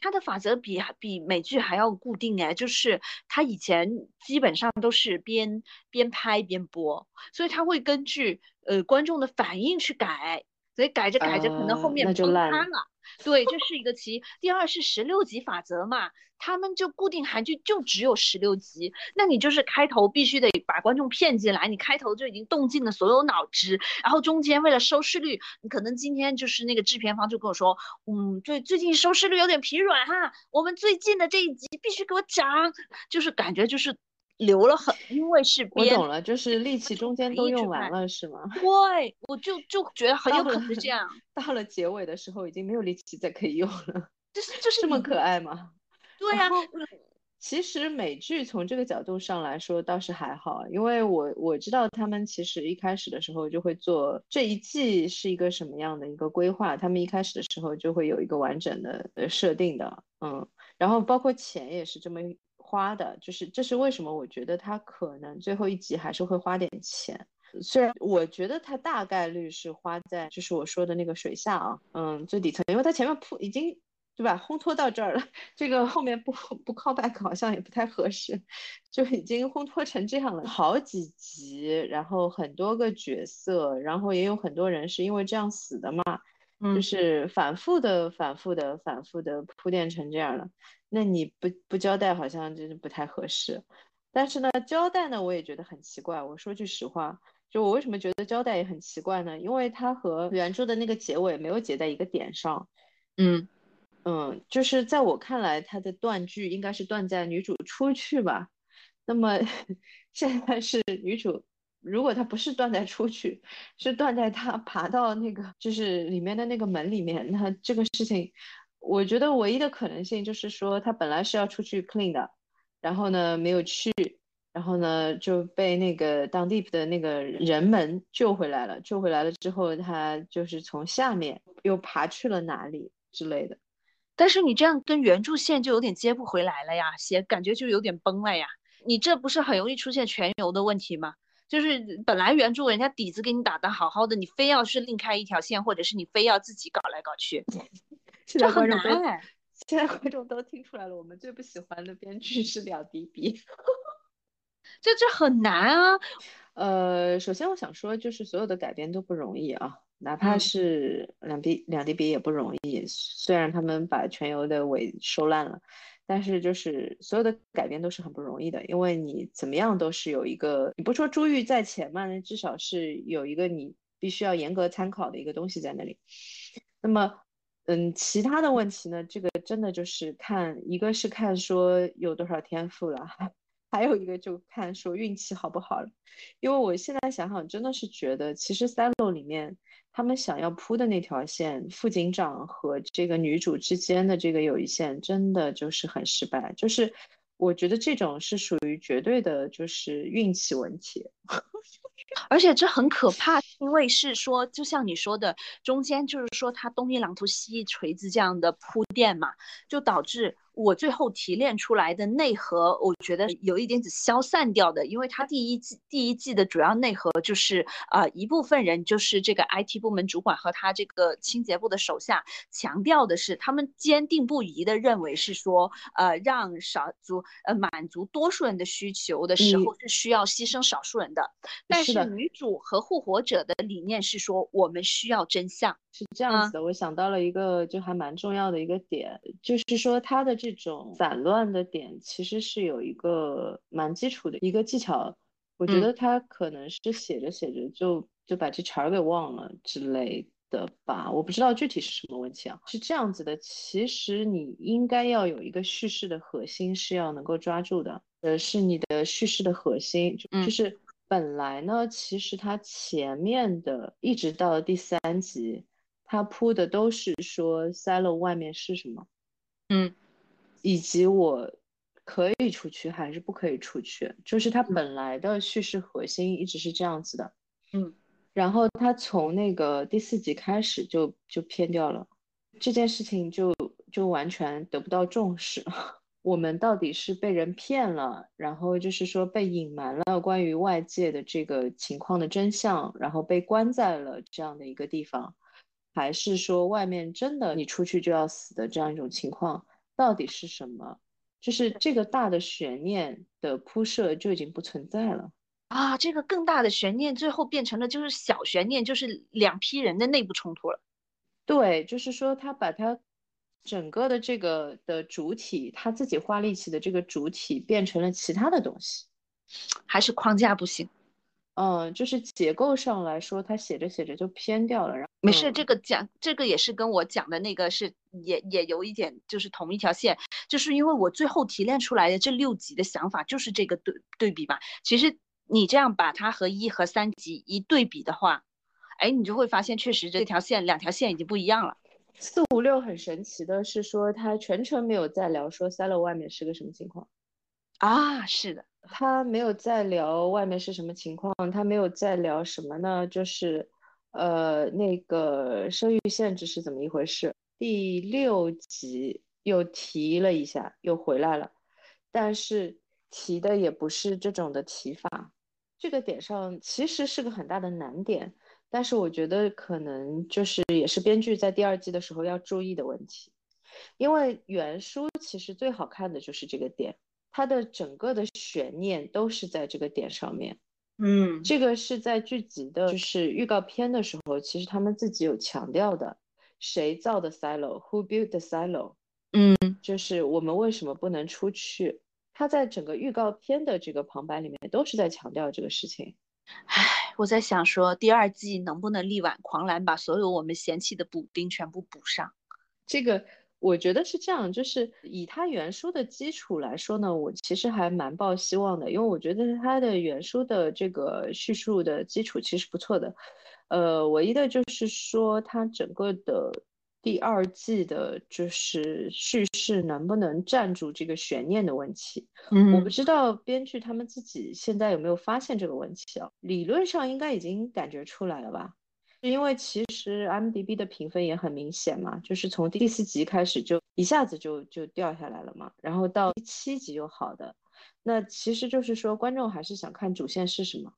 它的法则比比美剧还要固定哎，就是它以前基本上都是边边拍边播，所以它会根据呃观众的反应去改，所以改着改着可能后啊面崩塌了。对，这是一个其一。第二是十六集法则嘛，他们就固定韩剧就只有十六集，那你就是开头必须得把观众骗进来，你开头就已经动尽了所有脑汁，然后中间为了收视率，你可能今天就是那个制片方就跟我说，嗯，最最近收视率有点疲软哈，我们最近的这一集必须给我涨，就是感觉就是留了很，因为是编，我懂了，就是力气中间都用完了。是吗？对，我就就觉得很有可能是这样，到了结尾的时候已经没有力气再可以用了，就是就是这么可爱吗？对呀、然后其实美剧从这个角度上来说倒是还好，因为我我知道他们其实一开始的时候就会做这一季是一个什么样的一个规划，他们一开始的时候就会有一个完整的呃设定的，嗯，然后包括钱也是这么花的，就是这是为什么我觉得他可能最后一集还是会花点钱。虽然我觉得他大概率是花在就是我说的那个水下啊，嗯，最底层，因为他前面铺已经对吧，烘托到这儿了，这个后面不不 call back 好像也不太合适，就已经烘托成这样了，好几集，然后很多个角色，然后也有很多人是因为这样死的嘛，就嗯是反复的、反复的、反复的铺垫成这样了，那你不不交代好像就是不太合适。但是呢，交代呢，我也觉得很奇怪。我说句实话，就我为什么觉得交代也很奇怪呢？因为它和原著的那个结尾没有结在一个点上。嗯嗯，就是在我看来，它的断句应该是断在女主出去吧。那么 现在是女主，如果他不是断在出去，是断在他爬到那个就是里面的那个门里面，那这个事情，我觉得唯一的可能性就是说，他本来是要出去 clean 的，然后呢没有去，然后呢就被那个当地的那个人们救回来了。救回来了之后，他就是从下面又爬去了哪里之类的。但是你这样跟原著线就有点接不回来了呀，写感觉就有点崩了呀。你这不是很容易出现全游的问题吗？就是本来原著人家底子给你打得好好的，你非要是另开一条线，或者是你非要自己搞来搞去，这很难哎。现在观众都听出来了，我们最不喜欢的编剧是两迪比。这这很难啊。呃，首先我想说，就是所有的改编都不容易啊，哪怕嗯是两比两迪比也不容易。虽然他们把全游的尾收烂了，但是就是所有的改变都是很不容易的，因为你怎么样都是有一个，你不说珠玉在前嘛，那至少是有一个你必须要严格参考的一个东西在那里。那么，嗯，其他的问题呢，这个真的就是看，一个是看说有多少天赋了，还有一个就看说运气好不好了。因为我现在想想，真的是觉得，其实《三楼》里面他们想要铺的那条线，副警长和这个女主之间的这个友谊线，真的就是很失败。就是我觉得这种是属于绝对的，就是运气问题。而且这很可怕，因为是说，就像你说的，中间就是说他东一榔头西一锤子这样的铺垫嘛，就导致我最后提炼出来的内核，我觉得有一点子消散掉的，因为它第一季第一季的主要内核就是呃一部分人就是这个 IT 部门主管和他这个清洁部的手下强调的是，他们坚定不移的认为是说，呃让少足呃满足多数人的需求的时候是需要牺牲少数人的。但是女主和护火者的理念是说，我们需要真相。是这样子的，我想到了一个就还蛮重要的一个点，就是说他的这种散乱的点其实是有一个蛮基础的一个技巧，我觉嗯得他可能是写着写着就就把这茬儿给忘了之类的吧，我不知道具体是什么问题啊。是这样子的，其实你应该要有一个叙事的核心是要能够抓住的，呃，是你的叙事的核心，就是本来呢，其实它前面的一直到第三集。它铺的都是说 silo 外面是什么，嗯以及我可以出去还是不可以出去，就是它嗯本来的叙事核心一直是这样子的。嗯然后它从那个第四集开始就就偏掉了，这件事情就就完全得不到重视。我们到底是被人骗了，然后就是说被隐瞒了关于外界的这个情况的真相，然后被关在了这样的一个地方。还是说外面真的你出去就要死的这样一种情况，到底是什么？就是这个大的悬念的铺设就已经不存在了。啊，这个更大的悬念最后变成了就是小悬念，就是两批人的内部冲突了。对，就是说他把他整个的这个的主体，他自己花力气的这个主体变成了其他的东西。还是框架不行。嗯，就是结构上来说，他写着写着就偏掉了。然后没事，嗯这个讲这个也是跟我讲的那个是也也有一点就是同一条线，就是因为我最后提炼出来的这六集的想法就是这个对对比嘛。其实你这样把它和一和三集一对比的话，哎，你就会发现确实这条线两条线已经不一样了。四五六很神奇的是说，他全程没有在聊说 silo 外面是个什么情况。啊，是的，他没有在聊外面是什么情况，他没有在聊什么呢？就是，呃，那个生育限制是怎么一回事？第六集又提了一下，又回来了，但是提的也不是这种的提法。这个点上其实是个很大的难点，但是我觉得可能就是也是编剧在第二季的时候要注意的问题，因为原书其实最好看的就是这个点。它的整个的悬念都是在这个点上面，嗯，这个是在剧集的，就是预告片的时候，其实他们自己有强调的，谁造的 silo，who built the silo，嗯，就是我们为什么不能出去？他在整个预告片的这个旁白里面都是在强调这个事情。唉，我在想说第二季能不能力挽狂澜，把所有我们嫌弃的补丁全部补上。这个我觉得是这样，就是以他原书的基础来说呢，我其实还蛮抱希望的，因为我觉得他的原书的这个叙述的基础其实不错的。呃，唯一的就是说它整个的第二季的就是叙事能不能站住这个悬念的问题。嗯我不知道编剧他们自己现在有没有发现这个问题啊？理论上应该已经感觉出来了吧？因为其实 IMDB 的评分也很明显嘛，就是从第四集开始就一下子就就掉下来了嘛，然后到第七集又好的，那其实就是说观众还是想看主线是什么，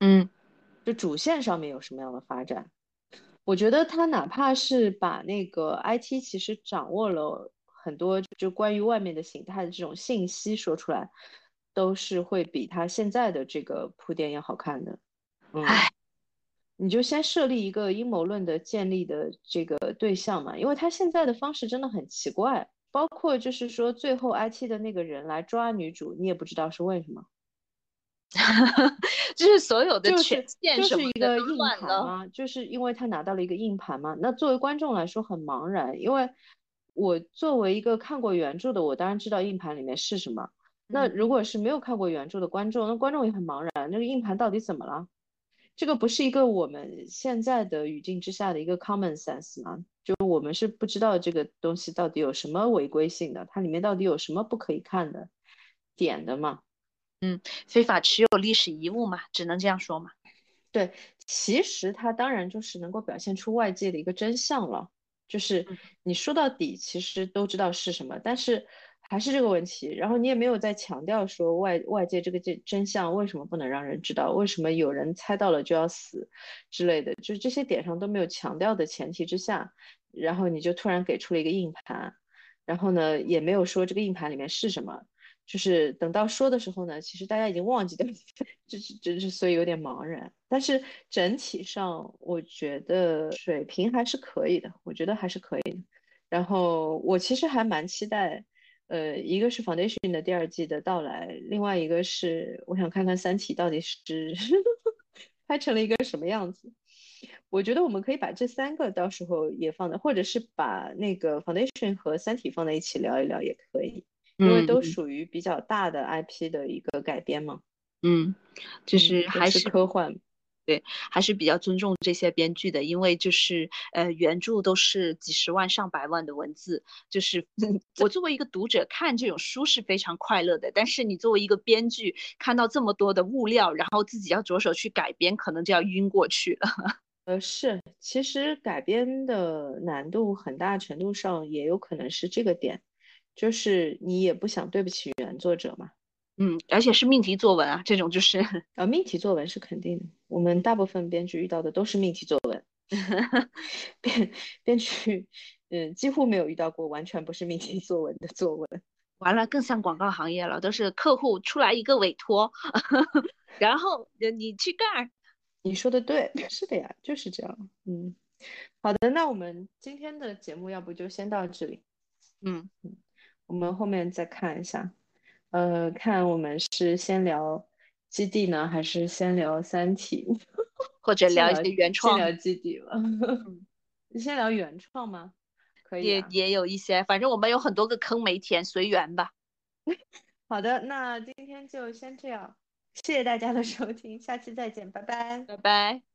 嗯就主线上面有什么样的发展。我觉得他哪怕是把那个 IT 其实掌握了很多就关于外面的形态的这种信息说出来，都是会比他现在的这个铺垫要好看的。嗯。唉，你就先设立一个阴谋论的建立的这个对象嘛，因为他现在的方式真的很奇怪，包括就是说最后 IT 的那个人来抓女主，你也不知道是为什么，就是所有的就权是就是限什么一个硬的都乱了。盘嘛，就是因为他拿到了一个硬盘嘛，那作为观众来说很茫然，因为我作为一个看过原著的，我当然知道硬盘里面是什么，那嗯如果是没有看过原著的观众，那观众也很茫然，那个硬盘到底怎么了？这个不是一个我们现在的语境之下的一个 common sense 吗？就我们是不知道这个东西到底有什么违规性的，它里面到底有什么不可以看的点的嘛？嗯非法持有历史遗物嘛，只能这样说嘛。对，其实它当然就是能够表现出外界的一个真相了，就是嗯你说到底其实都知道是什么，但是还是这个问题，然后你也没有在强调说外外界这个真真相为什么不能让人知道，为什么有人猜到了就要死之类的，就是这些点上都没有强调的前提之下，然后你就突然给出了一个硬盘，然后呢也没有说这个硬盘里面是什么。就是等到说的时候呢，其实大家已经忘记 掉，就是就是所以有点茫然。但是整体上我觉得水平还是可以的，我觉得还是可以的。然后我其实还蛮期待，呃，一个是 Foundation 的第二季的到来，另外一个是我想看看《三体》到底是 拍成了一个什么样子。我觉得我们可以把这三个到时候也放在，或者是把那个 Foundation 和《三体》放在一起聊一聊也可以。因为都属于比较大的 IP 的一个改编嘛，嗯，就是还是科幻，对，还是比较尊重这些编剧的，因为就是呃原著都是几十万上百万的文字，就是 我作为一个读者看这种书是非常快乐的，但是你作为一个编剧看到这么多的物料，然后自己要着手去改编，可能就要晕过去了。呃，是，其实改编的难度很大程度上也有可能是这个点。就是你也不想对不起原作者嘛，嗯，而且是命题作文啊，这种就是呃命题作文是肯定的，我们大部分编剧遇到的都是命题作文，编编剧嗯几乎没有遇到过完全不是命题作文的作文，完了更像广告行业了，都是客户出来一个委托，然后你去干，你说的对，是的呀，就是这样，嗯，好的，那我们今天的节目要不就先到这里，嗯。嗯。我们后面再看一下，呃，看我们是先聊基地呢，还是先聊三体，或者聊一些原创？先聊基地吧。你 先聊原创吗？可以，也也有一些，反正我们有很多个坑没填，随缘吧。好的，那今天就先这样，谢谢大家的收听，下期再见，拜拜，拜拜。